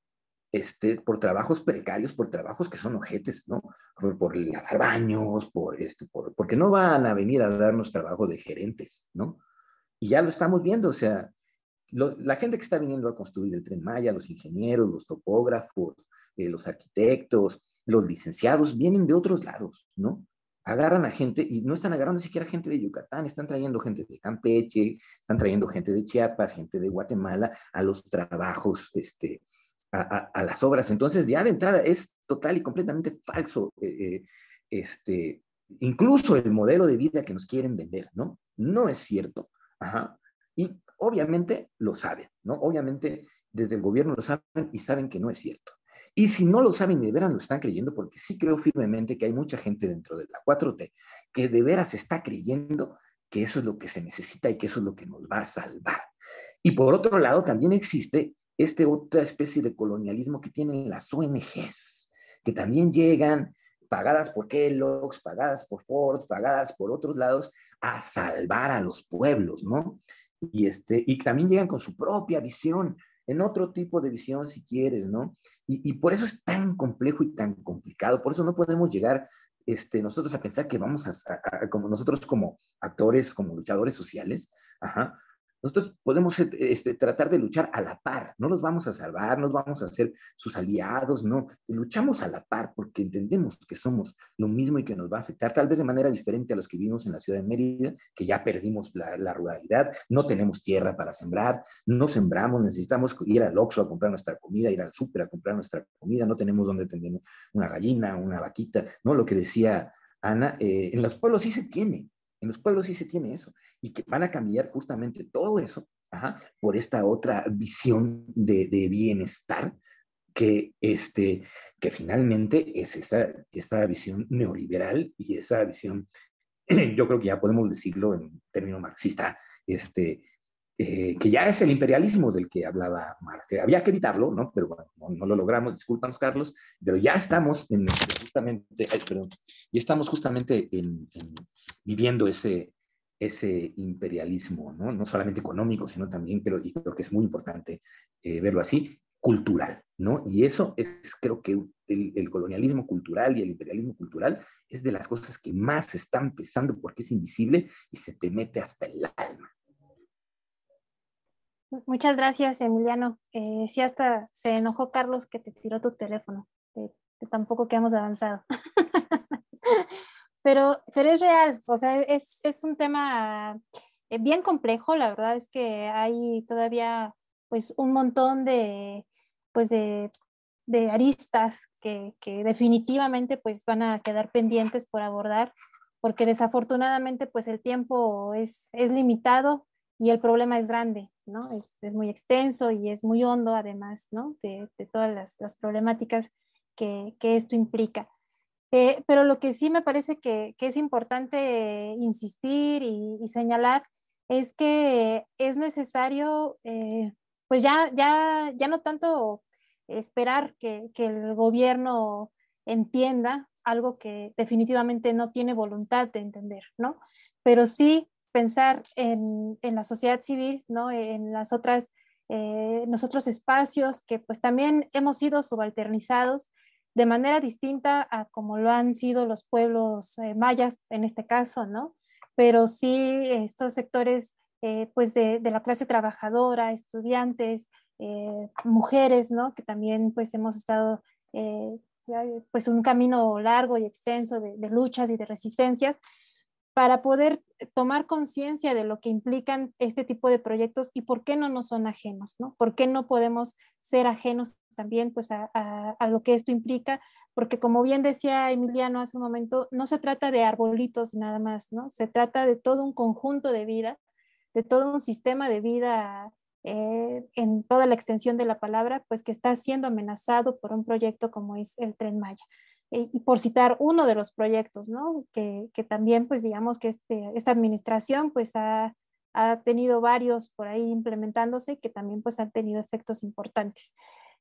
este, por trabajos precarios, por trabajos que son ojetes, ¿no? Por, lavar baños, por este, por, porque no van a venir a darnos trabajo de gerentes, ¿no? Y ya lo estamos viendo, o sea, la gente que está viniendo a construir el tren Maya, los ingenieros, los topógrafos, eh, los arquitectos, los licenciados, vienen de otros lados, ¿no? Agarran a gente y no están agarrando siquiera gente de Yucatán, están trayendo gente de Campeche, están trayendo gente de Chiapas, gente de Guatemala a los trabajos, este, a, las obras. Entonces, ya de entrada es total y completamente falso, eh, eh, este, incluso el modelo de vida que nos quieren vender, ¿no? No es cierto. Ajá. Y obviamente lo saben, ¿no? Obviamente desde el gobierno lo saben y saben que no es cierto. Y si no lo saben y de veras lo están creyendo, porque sí creo firmemente que hay mucha gente dentro de la 4T que de veras está creyendo que eso es lo que se necesita y que eso es lo que nos va a salvar. Y por otro lado, también existe esta otra especie de colonialismo que tienen las ONGs, que también llegan pagadas por Kellogg's, pagadas por Ford, pagadas por otros lados, a salvar a los pueblos, ¿no? Y, este, y también llegan con su propia visión en otro tipo de visión si quieres, ¿no? Y, por eso es tan complejo y tan complicado, por eso no podemos llegar este, nosotros a pensar que vamos a, como nosotros como actores, como luchadores sociales, ajá, nosotros podemos este, tratar de luchar a la par, no los vamos a salvar, no vamos a ser sus aliados, no, luchamos a la par porque entendemos que somos lo mismo y que nos va a afectar, tal vez de manera diferente a los que vivimos en la ciudad de Mérida, que ya perdimos la, ruralidad, no tenemos tierra para sembrar, no sembramos, necesitamos ir al Oxxo a comprar nuestra comida, ir al súper a comprar nuestra comida, no tenemos donde tener una gallina, una vaquita, ¿no? Lo que decía Ana, eh, en los pueblos sí se tiene, en los pueblos sí se tiene eso, y que van a cambiar justamente todo eso por esta otra visión de, bienestar que, este, que finalmente es esta, esta visión neoliberal y esa visión, yo creo que ya podemos decirlo en término marxista, este, eh, que ya es el imperialismo del que hablaba Marx. Había que evitarlo, ¿no? Pero bueno, no, lo logramos, discúlpanos Carlos, pero ya estamos en, justamente, perdón, ya estamos justamente en, viviendo ese, ese imperialismo, ¿no? no solamente económico, sino también, pero, y creo que es muy importante eh, verlo así, cultural, ¿no? Y eso es, creo que el, el, colonialismo cultural y el imperialismo cultural es de las cosas que más están pesando porque es invisible y se te mete hasta el alma. Muchas gracias, Emiliano. Eh, sí, hasta se enojó Carlos que te tiró tu teléfono, que, tampoco que hemos avanzado. pero, pero es real, o sea, es, es un tema eh, bien complejo, la verdad es que hay todavía pues un montón de, pues de, de aristas que, que, definitivamente pues van a quedar pendientes por abordar, porque desafortunadamente pues el tiempo es, es limitado y el problema es grande, ¿no? Es, muy extenso y es muy hondo además, ¿no? De, todas las, problemáticas que, que, esto implica. Eh, pero lo que sí me parece que, que es importante insistir y, y, señalar es que es necesario, eh, pues ya, ya, ya no tanto esperar que, que el gobierno entienda algo que definitivamente no tiene voluntad de entender, ¿no? Pero sí pensar en, en, la sociedad civil, ¿no? en las otras, eh, los otros espacios que pues también hemos sido subalternizados de manera distinta a como lo han sido los pueblos eh, mayas en este caso, ¿no? Pero sí estos sectores eh, pues de, de, la clase trabajadora, estudiantes, eh, mujeres, ¿no? Que también pues hemos estado pues un camino largo y extenso de, de luchas y de resistencias para poder tomar conciencia de lo que implican este tipo de proyectos y por qué no nos son ajenos, ¿no? ¿Por qué no podemos ser ajenos también pues a, lo que esto implica? Porque como bien decía Emiliano hace un momento, no se trata de arbolitos nada más, ¿no? Se trata de todo un conjunto de vida, de todo un sistema de vida eh, en toda la extensión de la palabra, pues que está siendo amenazado por un proyecto como es el Tren Maya. Eh, y por citar uno de los proyectos, ¿no? Que, que también, pues digamos que este, esta administración, pues ha, ha, tenido varios por ahí implementándose que también, pues han tenido efectos importantes.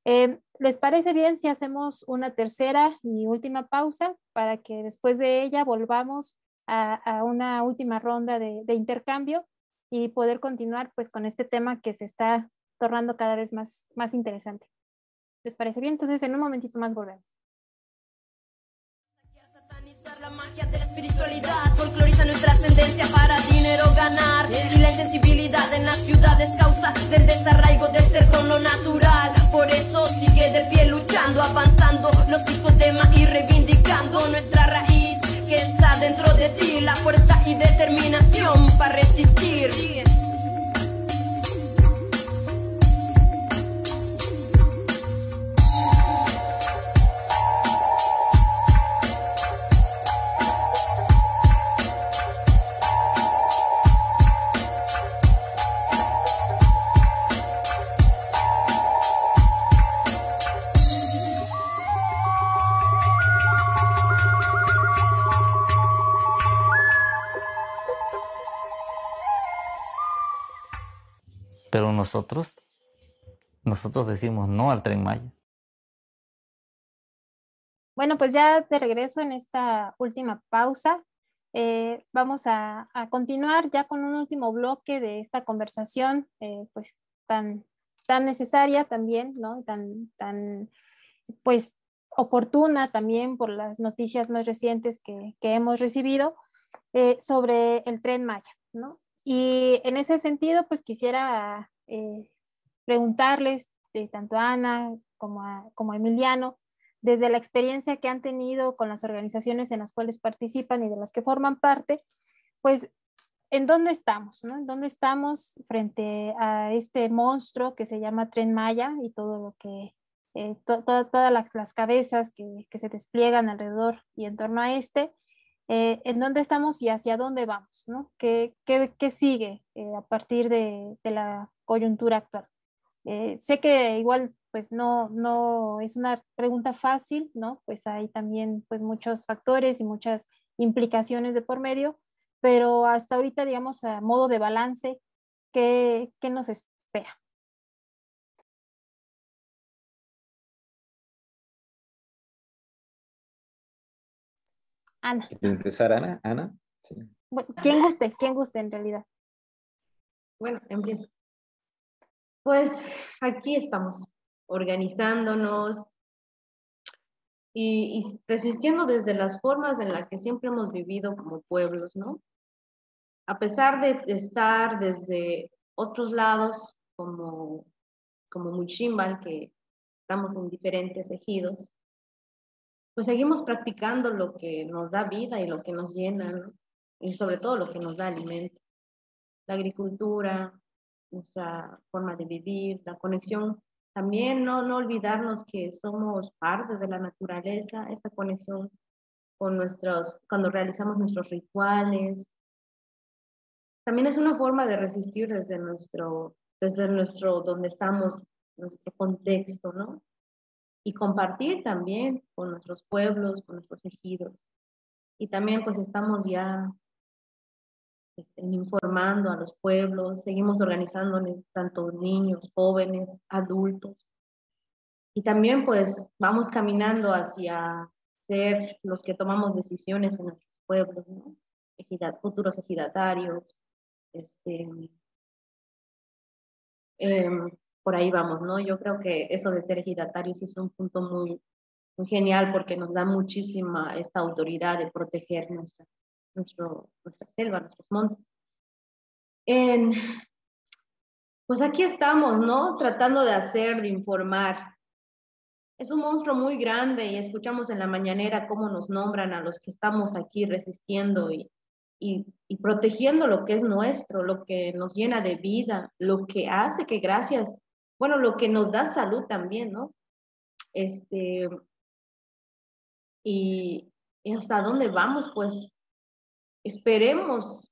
Eh, ¿Les parece bien si hacemos una tercera y última pausa para que después de ella volvamos a, a una última ronda de, de, intercambio y poder continuar pues con este tema que se está tornando cada vez más, más interesante? ¿Les parece bien? Entonces en un momentito más volvemos espiritualidad folcloriza nuestra ascendencia para dinero ganar. Y la insensibilidad en las ciudades causa del desarraigo del ser con lo natural. Por eso sigue de pie luchando avanzando los psicotemas y reivindicando nuestra raíz que está dentro de ti la fuerza y determinación para resistir nosotros, nosotros decimos no al tren Maya. Bueno, pues ya de regreso en esta última pausa, eh, vamos a, a, continuar ya con un último bloque de esta conversación, eh, pues tan, tan necesaria también, ¿no? Tan, tan, pues oportuna también por las noticias más recientes que, que hemos recibido eh, sobre el tren Maya, ¿no? Y en ese sentido, pues quisiera eh, preguntarles, de tanto a Ana como a, como a Emiliano, desde la experiencia que han tenido con las organizaciones en las cuales participan y de las que forman parte, pues, ¿en dónde estamos? ¿no? ¿En dónde estamos frente a este monstruo que se llama Tren Maya y todo lo que, eh, to, to, todas las, las cabezas que, que, se despliegan alrededor y en torno a este? Eh, en dónde estamos y hacia dónde vamos, ¿no? ¿Qué, qué, qué sigue eh, a partir de, de, la coyuntura actual? Eh, sé que igual pues no, no es una pregunta fácil, ¿no? Pues hay también pues muchos factores y muchas implicaciones de por medio, pero hasta ahorita, digamos, a modo de balance, ¿qué, qué nos espera? Ana. empezar, Ana? Ana. Sí. Bueno, ¿Quién guste? ¿Quién guste en realidad? Bueno, empiezo. Pues aquí estamos, organizándonos y, y, resistiendo desde las formas en las que siempre hemos vivido como pueblos, ¿no? A pesar de, estar desde otros lados, como, como Muchimbal, que estamos en diferentes ejidos, pues seguimos practicando lo que nos da vida y lo que nos llena, y sobre todo lo que nos da alimento. La agricultura, nuestra forma de vivir, la conexión. También no, no olvidarnos que somos parte de la naturaleza, esta conexión con nuestros, cuando realizamos nuestros rituales. También es una forma de resistir desde nuestro, desde nuestro, donde estamos, nuestro contexto, ¿no? Y compartir también con nuestros pueblos, con nuestros ejidos. Y también pues estamos ya este, informando a los pueblos, seguimos organizando tanto niños, jóvenes, adultos. Y también pues vamos caminando hacia ser los que tomamos decisiones en nuestros pueblos, futuros ejidatarios, este, em, por ahí vamos, ¿no? Yo creo que eso de ser ejidatarios es un punto muy, muy genial porque nos da muchísima esta autoridad de proteger nuestra, nuestro, nuestra selva, nuestros montes. En, pues aquí estamos, ¿no? Tratando de hacer, de informar. Es un monstruo muy grande y escuchamos en la mañanera cómo nos nombran a los que estamos aquí resistiendo y, y, y, protegiendo lo que es nuestro, lo que nos llena de vida, lo que hace que gracias bueno, lo que nos da salud también, ¿no? Este, y, hasta dónde vamos, pues esperemos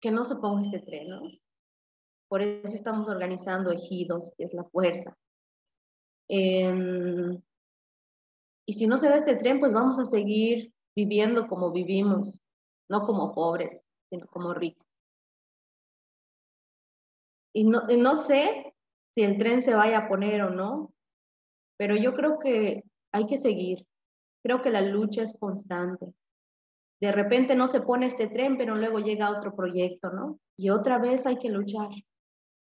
que no se ponga este tren, ¿no? Por eso estamos organizando ejidos, que es la fuerza. y si no se da este tren, pues vamos a seguir viviendo como vivimos, no como pobres, sino como ricos. Y no, no sé si el tren se vaya a poner o no, pero yo creo que hay que seguir. Creo que la lucha es constante. De repente no se pone este tren, pero luego llega otro proyecto, ¿no? Y otra vez hay que luchar.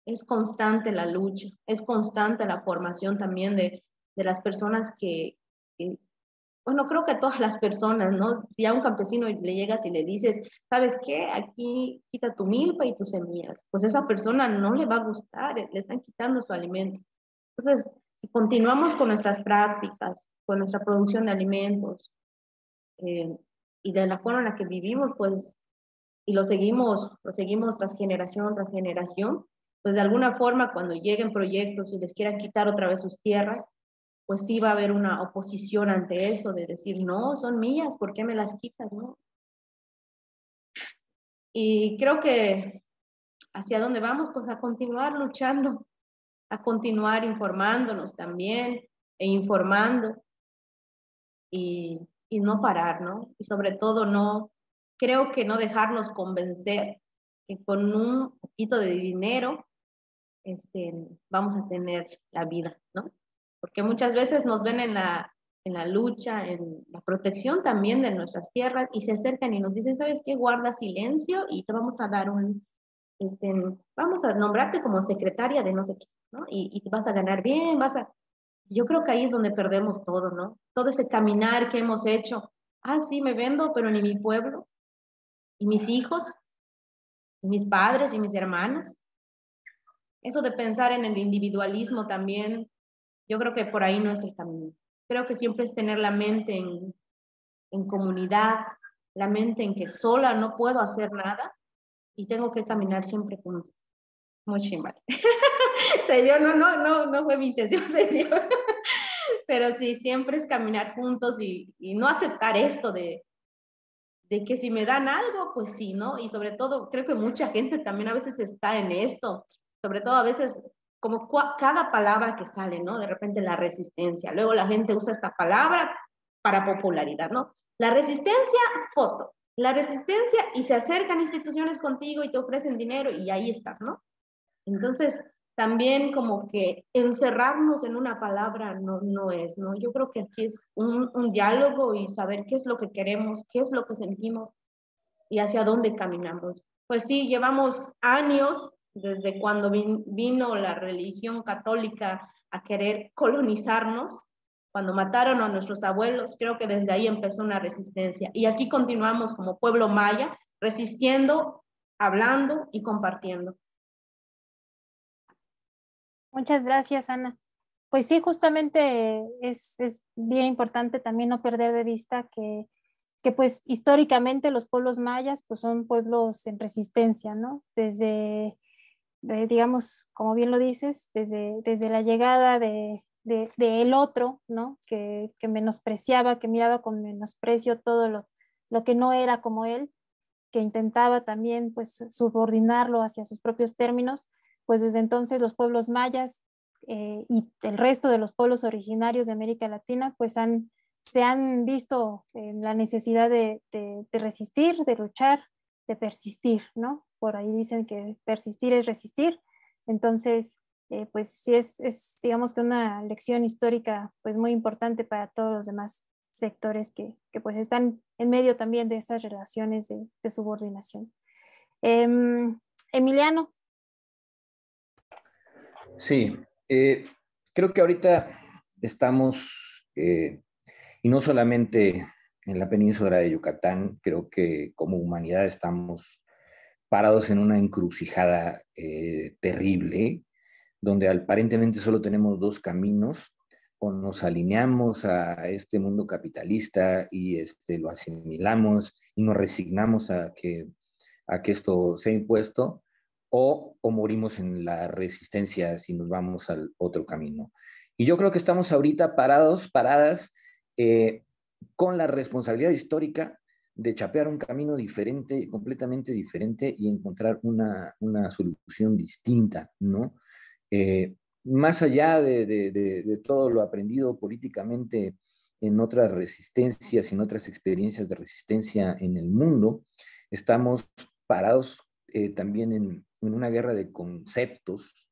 Es constante la lucha, es constante la formación también de, de las personas que, que, bueno, creo que a todas las personas, ¿no? Si a un campesino le llegas y le dices, ¿sabes qué? Aquí quita tu milpa y tus semillas, pues esa persona no le va a gustar, le están quitando su alimento. Entonces, si continuamos con nuestras prácticas, con nuestra producción de alimentos eh, y de la forma en la que vivimos, pues, y lo seguimos, lo seguimos tras generación tras generación, pues de alguna forma cuando lleguen proyectos y les quieran quitar otra vez sus tierras, pues sí va a haber una oposición ante eso, de decir, no, son mías, ¿por qué me las quitas? No? Y creo que hacia dónde vamos, pues a continuar luchando, a continuar informándonos también e informando y, y no parar, ¿no? Y sobre todo no, creo que no dejarnos convencer que con un poquito de dinero este, vamos a tener la vida, ¿no? Porque muchas veces nos ven en la, en la lucha, en la protección también de nuestras tierras y se acercan y nos dicen, ¿sabes qué? Guarda silencio y te vamos a dar un, este, vamos a nombrarte como secretaria de no sé qué, ¿no? Y, y vas a ganar bien, vas a... Yo creo que ahí es donde perdemos todo, ¿no? Todo ese caminar que hemos hecho. Ah, sí, me vendo, pero ni mi pueblo, y mis hijos, y mis padres y mis hermanos. Eso de pensar en el individualismo también yo creo que por ahí no es el camino. Creo que siempre es tener la mente en, en comunidad, la mente en que sola no puedo hacer nada y tengo que caminar siempre juntos. Muy chimbal. se dio, no, no, no, no fue mi intención, se dio. Pero sí, siempre es caminar juntos y, y no aceptar esto de, de que si me dan algo, pues sí, ¿no? Y sobre todo, creo que mucha gente también a veces está en esto, sobre todo a veces como cada palabra que sale, ¿no? De repente la resistencia, luego la gente usa esta palabra para popularidad, ¿no? La resistencia, foto, la resistencia y se acercan instituciones contigo y te ofrecen dinero y ahí estás, ¿no? Entonces, también como que encerrarnos en una palabra no, no es, ¿no? Yo creo que aquí es un, un, diálogo y saber qué es lo que queremos, qué es lo que sentimos y hacia dónde caminamos. Pues sí, llevamos años desde cuando vino la religión católica a querer colonizarnos, cuando mataron a nuestros abuelos, creo que desde ahí empezó una resistencia. Y aquí continuamos como pueblo maya, resistiendo, hablando y compartiendo. Muchas gracias, Ana. Pues sí, justamente es, bien importante también no perder de vista que, que, pues históricamente los pueblos mayas pues son pueblos en resistencia, ¿no? Desde, digamos, como bien lo dices, desde, desde la llegada de, de, el otro, ¿no? Que, que, menospreciaba, que miraba con menosprecio todo lo, lo que no era como él, que intentaba también pues subordinarlo hacia sus propios términos, pues desde entonces los pueblos mayas eh, y el resto de los pueblos originarios de América Latina, pues han, se han visto en la necesidad de, resistir, de luchar, de persistir, ¿no? Por ahí dicen que persistir es resistir. Entonces, eh, pues sí es, es, digamos que una lección histórica pues muy importante para todos los demás sectores que, pues están en medio también de esas relaciones de, subordinación. Em, Emiliano, Sí, eh, creo que ahorita estamos, eh, y no solamente en la península de Yucatán, creo que como humanidad estamos parados en una encrucijada eh, terrible, donde aparentemente solo tenemos dos caminos, o nos alineamos a este mundo capitalista y este, lo asimilamos y nos resignamos a que, a que esto sea impuesto, o, morimos en la resistencia si nos vamos al otro camino. Y yo creo que estamos ahorita parados, paradas, eh, con la responsabilidad histórica de chapear un camino diferente, completamente diferente y encontrar una, solución distinta, ¿no? Eh, más allá de, de, todo lo aprendido políticamente en otras resistencias, en otras experiencias de resistencia en el mundo, estamos parados eh, también en, en una guerra de conceptos,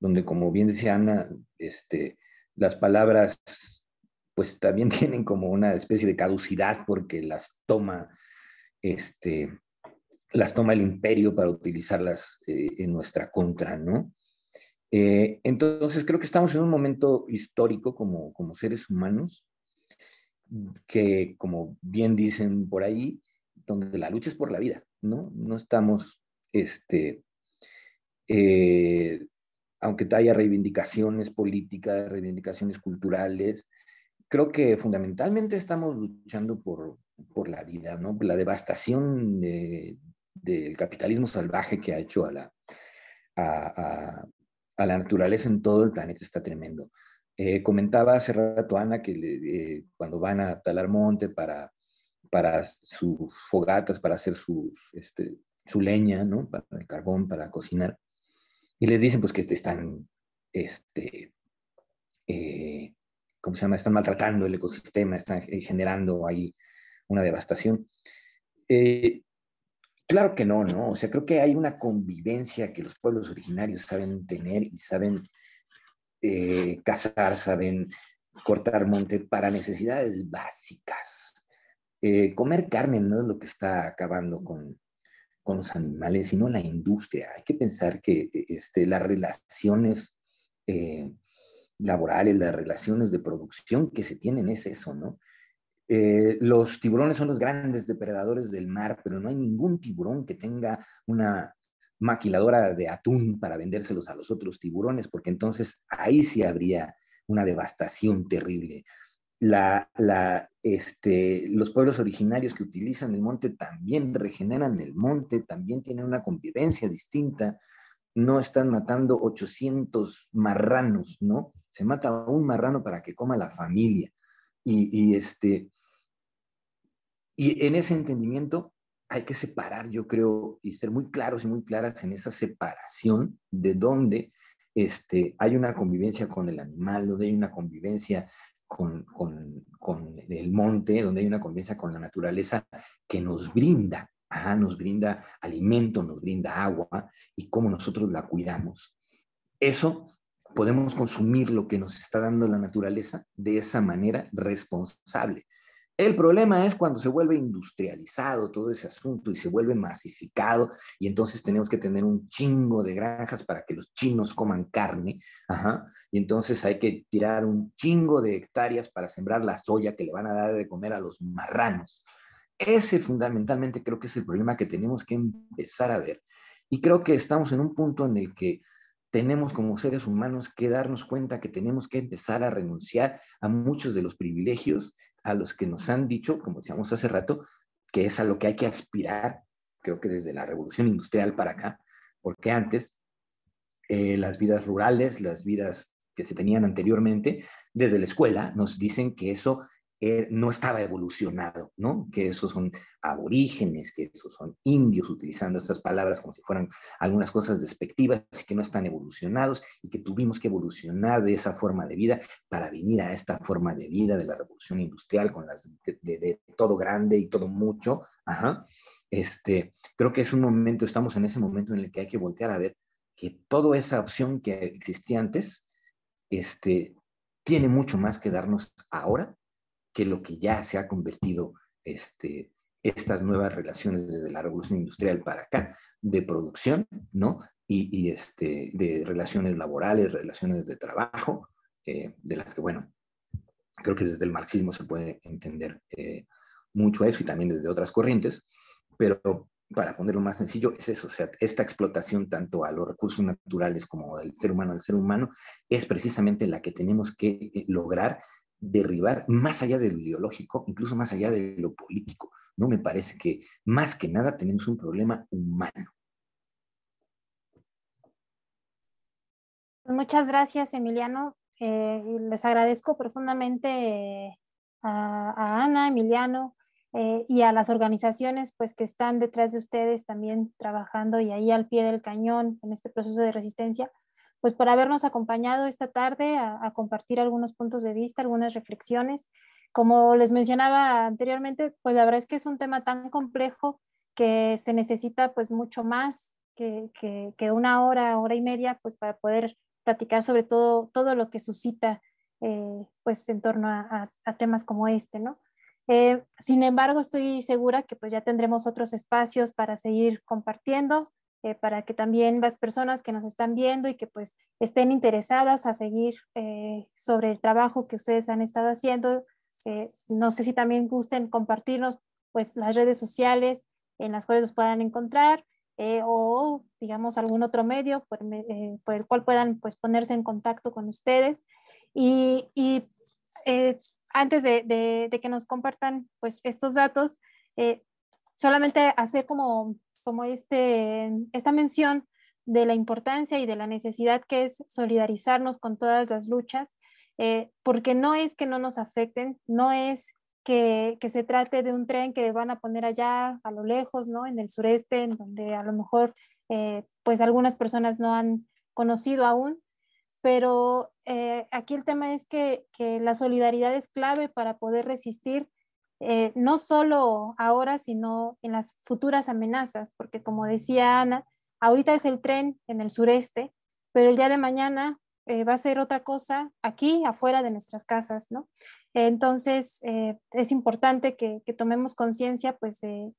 donde como bien decía Ana, este, las palabras pues también tienen como una especie de caducidad porque las toma, este, las toma el imperio para utilizarlas eh, en nuestra contra, ¿no? Eh, entonces creo que estamos en un momento histórico como, como seres humanos, que como bien dicen por ahí, donde la lucha es por la vida, ¿no? No estamos este, eh, aunque haya reivindicaciones políticas, reivindicaciones culturales, creo que fundamentalmente estamos luchando por, por la vida, ¿no? La devastación del capitalismo salvaje que ha hecho a la, a, la naturaleza en todo el planeta está tremendo. Eh, comentaba hace rato Ana que eh, cuando van a talar monte para, para sus fogatas, para hacer sus, este, su leña, ¿no? Para el carbón, para cocinar, y les dicen pues que están, este, eh, ¿cómo se llama? Están maltratando el ecosistema, están generando ahí una devastación. Eh, claro que no, ¿no? O sea, creo que hay una convivencia que los pueblos originarios saben tener y saben eh, cazar, saben cortar monte para necesidades básicas. comer carne no es lo que está acabando con, con los animales, sino la industria. Hay que pensar que este, las relaciones eh, laborales, las relaciones de producción que se tienen es eso, ¿no? Eh, los tiburones son los grandes depredadores del mar, pero no hay ningún tiburón que tenga una maquiladora de atún para vendérselos a los otros tiburones, porque entonces ahí sí habría una devastación terrible la, la, este, los pueblos originarios que utilizan el monte también regeneran el monte, también tienen una convivencia distinta, no están matando 800 marranos, ¿no? Se mata un marrano para que coma la familia. Y, y este, Y en ese entendimiento hay que separar, yo creo, y ser muy claros y muy claras en esa separación de dónde este, hay una convivencia con el animal, donde hay una convivencia con, con, con, el monte, donde hay una convivencia con la naturaleza que nos brinda, nos brinda alimento, nos brinda agua y cómo nosotros la cuidamos. Eso podemos consumir lo que nos está dando la naturaleza de esa manera responsable. El problema es cuando se vuelve industrializado todo ese asunto y se vuelve masificado y entonces tenemos que tener un chingo de granjas para que los chinos coman carne, y entonces hay que tirar un chingo de hectáreas para sembrar la soya que le van a dar de comer a los marranos. Ese fundamentalmente creo que es el problema que tenemos que empezar a ver. Y creo que estamos en un punto en el que tenemos como seres humanos que darnos cuenta que tenemos que empezar a renunciar a muchos de los privilegios a los que nos han dicho, como decíamos hace rato, que es a lo que hay que aspirar, creo que desde la revolución industrial para acá, porque antes eh, las vidas rurales, las vidas que se tenían anteriormente, desde la escuela nos dicen que eso eh, no estaba evolucionado, ¿no? Que esos son aborígenes, que esos son indios, utilizando estas palabras como si fueran algunas cosas despectivas y que no están evolucionados y que tuvimos que evolucionar de esa forma de vida para venir a esta forma de vida de la revolución industrial con las de, todo grande y todo mucho, ajá. Este, creo que es un momento, estamos en ese momento en el que hay que voltear a ver que toda esa opción que existía antes, este, tiene mucho más que darnos ahora que lo que ya se ha convertido este, estas nuevas relaciones desde la revolución industrial para acá, de producción, ¿no? Y, este, de relaciones laborales, relaciones de trabajo, eh, de las que, bueno, creo que desde el marxismo se puede entender eh, mucho eso y también desde otras corrientes, pero para ponerlo más sencillo, es eso, o sea, esta explotación tanto a los recursos naturales como del ser humano al ser humano es precisamente la que tenemos que eh, lograr derribar más allá de lo ideológico, incluso más allá de lo político. No me parece que más que nada tenemos un problema humano. Muchas gracias, Emiliano. Eh, les agradezco profundamente eh, a, Ana, Emiliano eh, y a las organizaciones pues, que están detrás de ustedes también trabajando y ahí al pie del cañón en este proceso de resistencia pues por habernos acompañado esta tarde a, compartir algunos puntos de vista, algunas reflexiones. Como les mencionaba anteriormente, pues la verdad es que es un tema tan complejo que se necesita pues mucho más que, que, una hora, hora y media, pues para poder platicar sobre todo, todo lo que suscita eh, pues en torno a, temas como este, ¿no? Eh, sin embargo, estoy segura que pues ya tendremos otros espacios para seguir compartiendo, eh, para que también las personas que nos están viendo y que pues estén interesadas a seguir eh, sobre el trabajo que ustedes han estado haciendo. Eh, no sé si también gusten compartirnos pues las redes sociales en las cuales los puedan encontrar o digamos algún otro medio por, por, el cual puedan pues ponerse en contacto con ustedes. Y, y antes de, de, de, que nos compartan pues estos datos, solamente hacer como como este, esta mención de la importancia y de la necesidad que es solidarizarnos con todas las luchas, eh, porque no es que no nos afecten, no es que, que, se trate de un tren que van a poner allá a lo lejos, ¿no? En el sureste, en donde a lo mejor eh, pues algunas personas no han conocido aún, pero eh, aquí el tema es que, que, la solidaridad es clave para poder resistir eh, no solo ahora, sino en las futuras amenazas, porque como decía Ana, ahorita es el tren en el sureste, pero el día de mañana eh, va a ser otra cosa aquí, afuera de nuestras casas, ¿no? Entonces, eh, es importante que, tomemos conciencia, pues, de,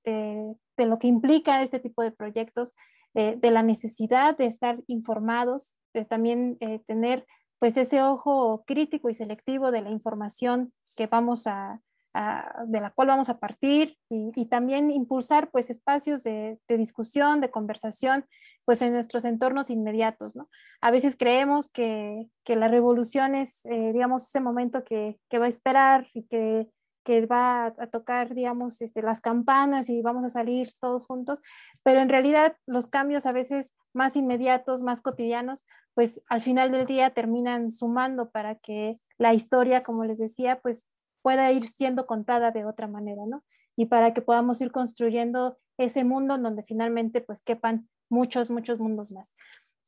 lo que implica este tipo de proyectos, de la necesidad de estar informados, de también tener, pues, ese ojo crítico y selectivo de la información que vamos a, de la cual vamos a partir y, también impulsar pues espacios de, discusión, de conversación, pues en nuestros entornos inmediatos, ¿no? A veces creemos que, que la revolución es, eh, digamos, ese momento que, que, va a esperar y que, que va a, tocar, digamos, este, las campanas y vamos a salir todos juntos, pero en realidad los cambios a veces más inmediatos, más cotidianos, pues al final del día terminan sumando para que la historia, como les decía, pues pueda ir siendo contada de otra manera, ¿no? y para que podamos ir construyendo ese mundo en donde finalmente pues quepan muchos, muchos mundos más.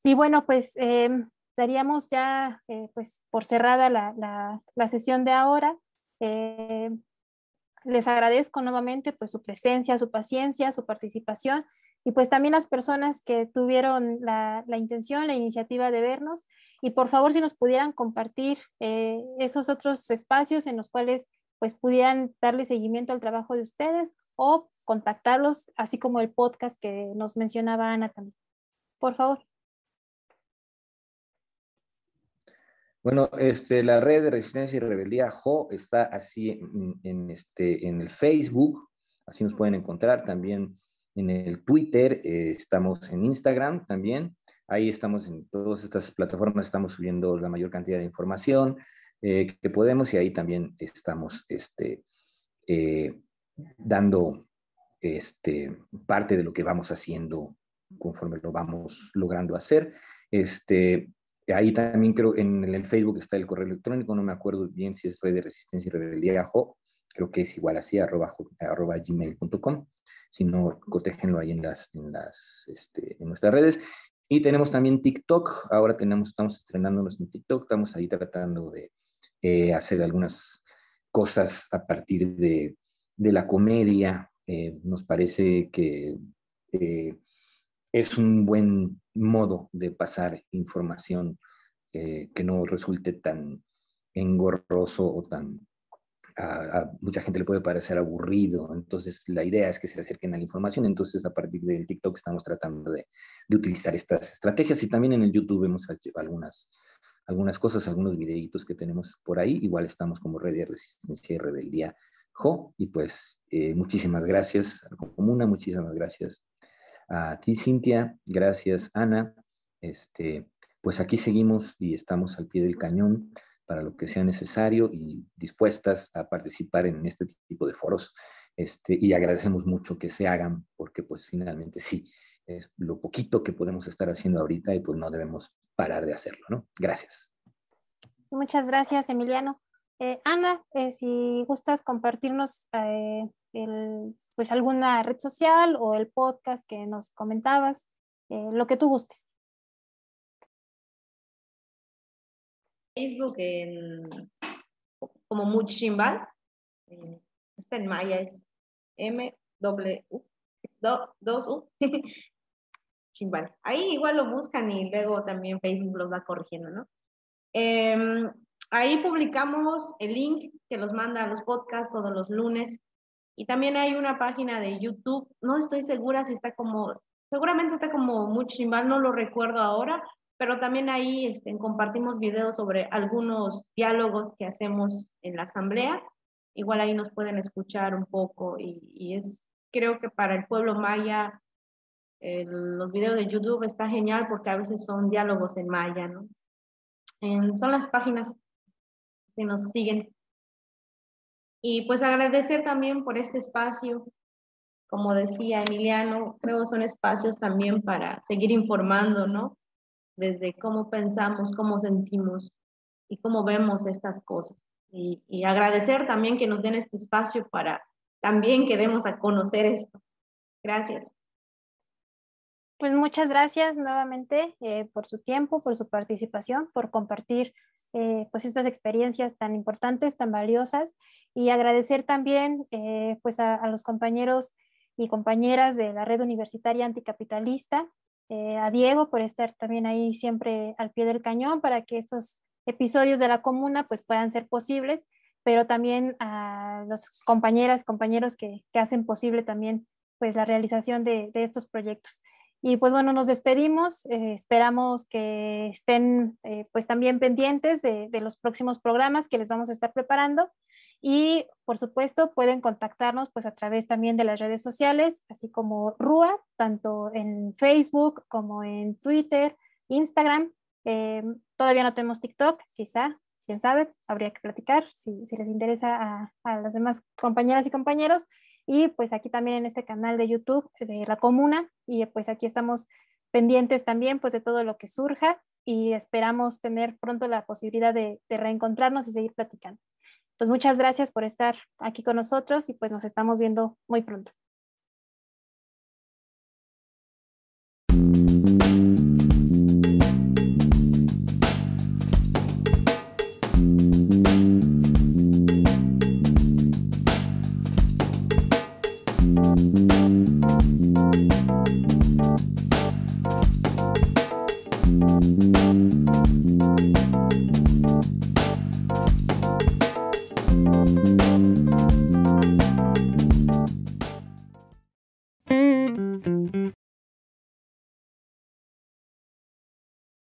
Y bueno, pues em, daríamos ya eh, pues por cerrada la, la, sesión de ahora. Eh, les agradezco nuevamente pues su presencia, su paciencia, su participación y pues también las personas que tuvieron la, la intención, la iniciativa de vernos y por favor si nos pudieran compartir eh, esos otros espacios en los cuales pues pudieran darle seguimiento al trabajo de ustedes o contactarlos, así como el podcast que nos mencionaba Ana también. Por favor. Bueno, este, la red de resistencia y rebeldía JO está así en, este, en el Facebook, así nos pueden encontrar también en el Twitter, eh, estamos en Instagram también, ahí estamos en todas estas plataformas, estamos subiendo la mayor cantidad de información eh, que podemos y ahí también estamos este, eh, dando este, parte de lo que vamos haciendo conforme lo vamos logrando hacer. Este, Ahí también creo, en el Facebook está el correo electrónico, no me acuerdo bien si es red de resistencia y rebeldía creo que es igual así, arroba, arroba gmail.com. Si no, cotéjenlo ahí en, las, en, las, este, en nuestras redes. Y tenemos también TikTok, ahora tenemos, estamos estrenándonos en TikTok, estamos ahí tratando de eh, hacer algunas cosas a partir de, de la comedia. Eh, nos parece que eh, es un buen modo de pasar información que no resulte tan engorroso o tan... A, mucha gente le puede parecer aburrido, entonces la idea es que se acerquen a la información, entonces a partir del TikTok estamos tratando de, utilizar estas estrategias. Y también en el YouTube vemos algunas, algunas cosas, algunos videitos que tenemos por ahí, igual estamos como Red de Resistencia y Rebeldía Jo, y pues eh, muchísimas gracias comuna, muchísimas gracias a ti, Cintia. Gracias, Ana. Este, pues aquí seguimos y estamos al pie del cañón para lo que sea necesario y dispuestas a participar en este tipo de foros. Este, y agradecemos mucho que se hagan porque pues finalmente sí, es lo poquito que podemos estar haciendo ahorita y pues no debemos parar de hacerlo, ¿no? Gracias. Muchas gracias, Emiliano. Eh, Ana, eh, si gustas compartirnos eh, el pues alguna red social o el podcast que nos comentabas, eh, lo que tú gustes. Facebook en, como Muchimbal, eh, está en Maya, es M W U, 2 U, Chimbal. Ahí igual lo buscan y luego también Facebook los va corrigiendo, ¿no? Em, ahí publicamos el link que los manda a los podcasts todos los lunes y también hay una página de YouTube, no estoy segura si está como, seguramente está como Muchimbal, no lo recuerdo ahora, pero también ahí este, compartimos videos sobre algunos diálogos que hacemos en la asamblea. Igual ahí nos pueden escuchar un poco y, es, creo que para el pueblo maya, los videos de YouTube está genial porque a veces son diálogos en maya, ¿no? son las páginas que nos siguen y pues agradecer también por este espacio. Como decía Emiliano, creo son espacios también para seguir informando, ¿no? Desde cómo pensamos, cómo sentimos y cómo vemos estas cosas. Y, agradecer también que nos den este espacio para también que demos a conocer esto. Gracias. Pues muchas gracias nuevamente eh, por su tiempo, por su participación, por compartir eh, pues estas experiencias tan importantes, tan valiosas y agradecer también eh, pues a, los compañeros y compañeras de la red universitaria anticapitalista, a Diego por estar también ahí siempre al pie del cañón para que estos episodios de la comuna pues puedan ser posibles, pero también a los compañeras, compañeros que, que hacen posible también pues la realización de, de estos proyectos. Y pues bueno, nos despedimos. Eh, esperamos que estén eh, pues también pendientes de, los próximos programas que les vamos a estar preparando. Y por supuesto pueden contactarnos pues a través también de las redes sociales, así como RUA, tanto en Facebook como en Twitter, Instagram. Eh, todavía no tenemos TikTok, quizá, quién sabe, habría que platicar si, si les interesa a, a las demás compañeras y compañeros y pues aquí también en este canal de YouTube de la comuna y pues aquí estamos pendientes también pues de todo lo que surja y esperamos tener pronto la posibilidad de, reencontrarnos y seguir platicando. pues muchas gracias por estar aquí con nosotros y pues nos estamos viendo muy pronto.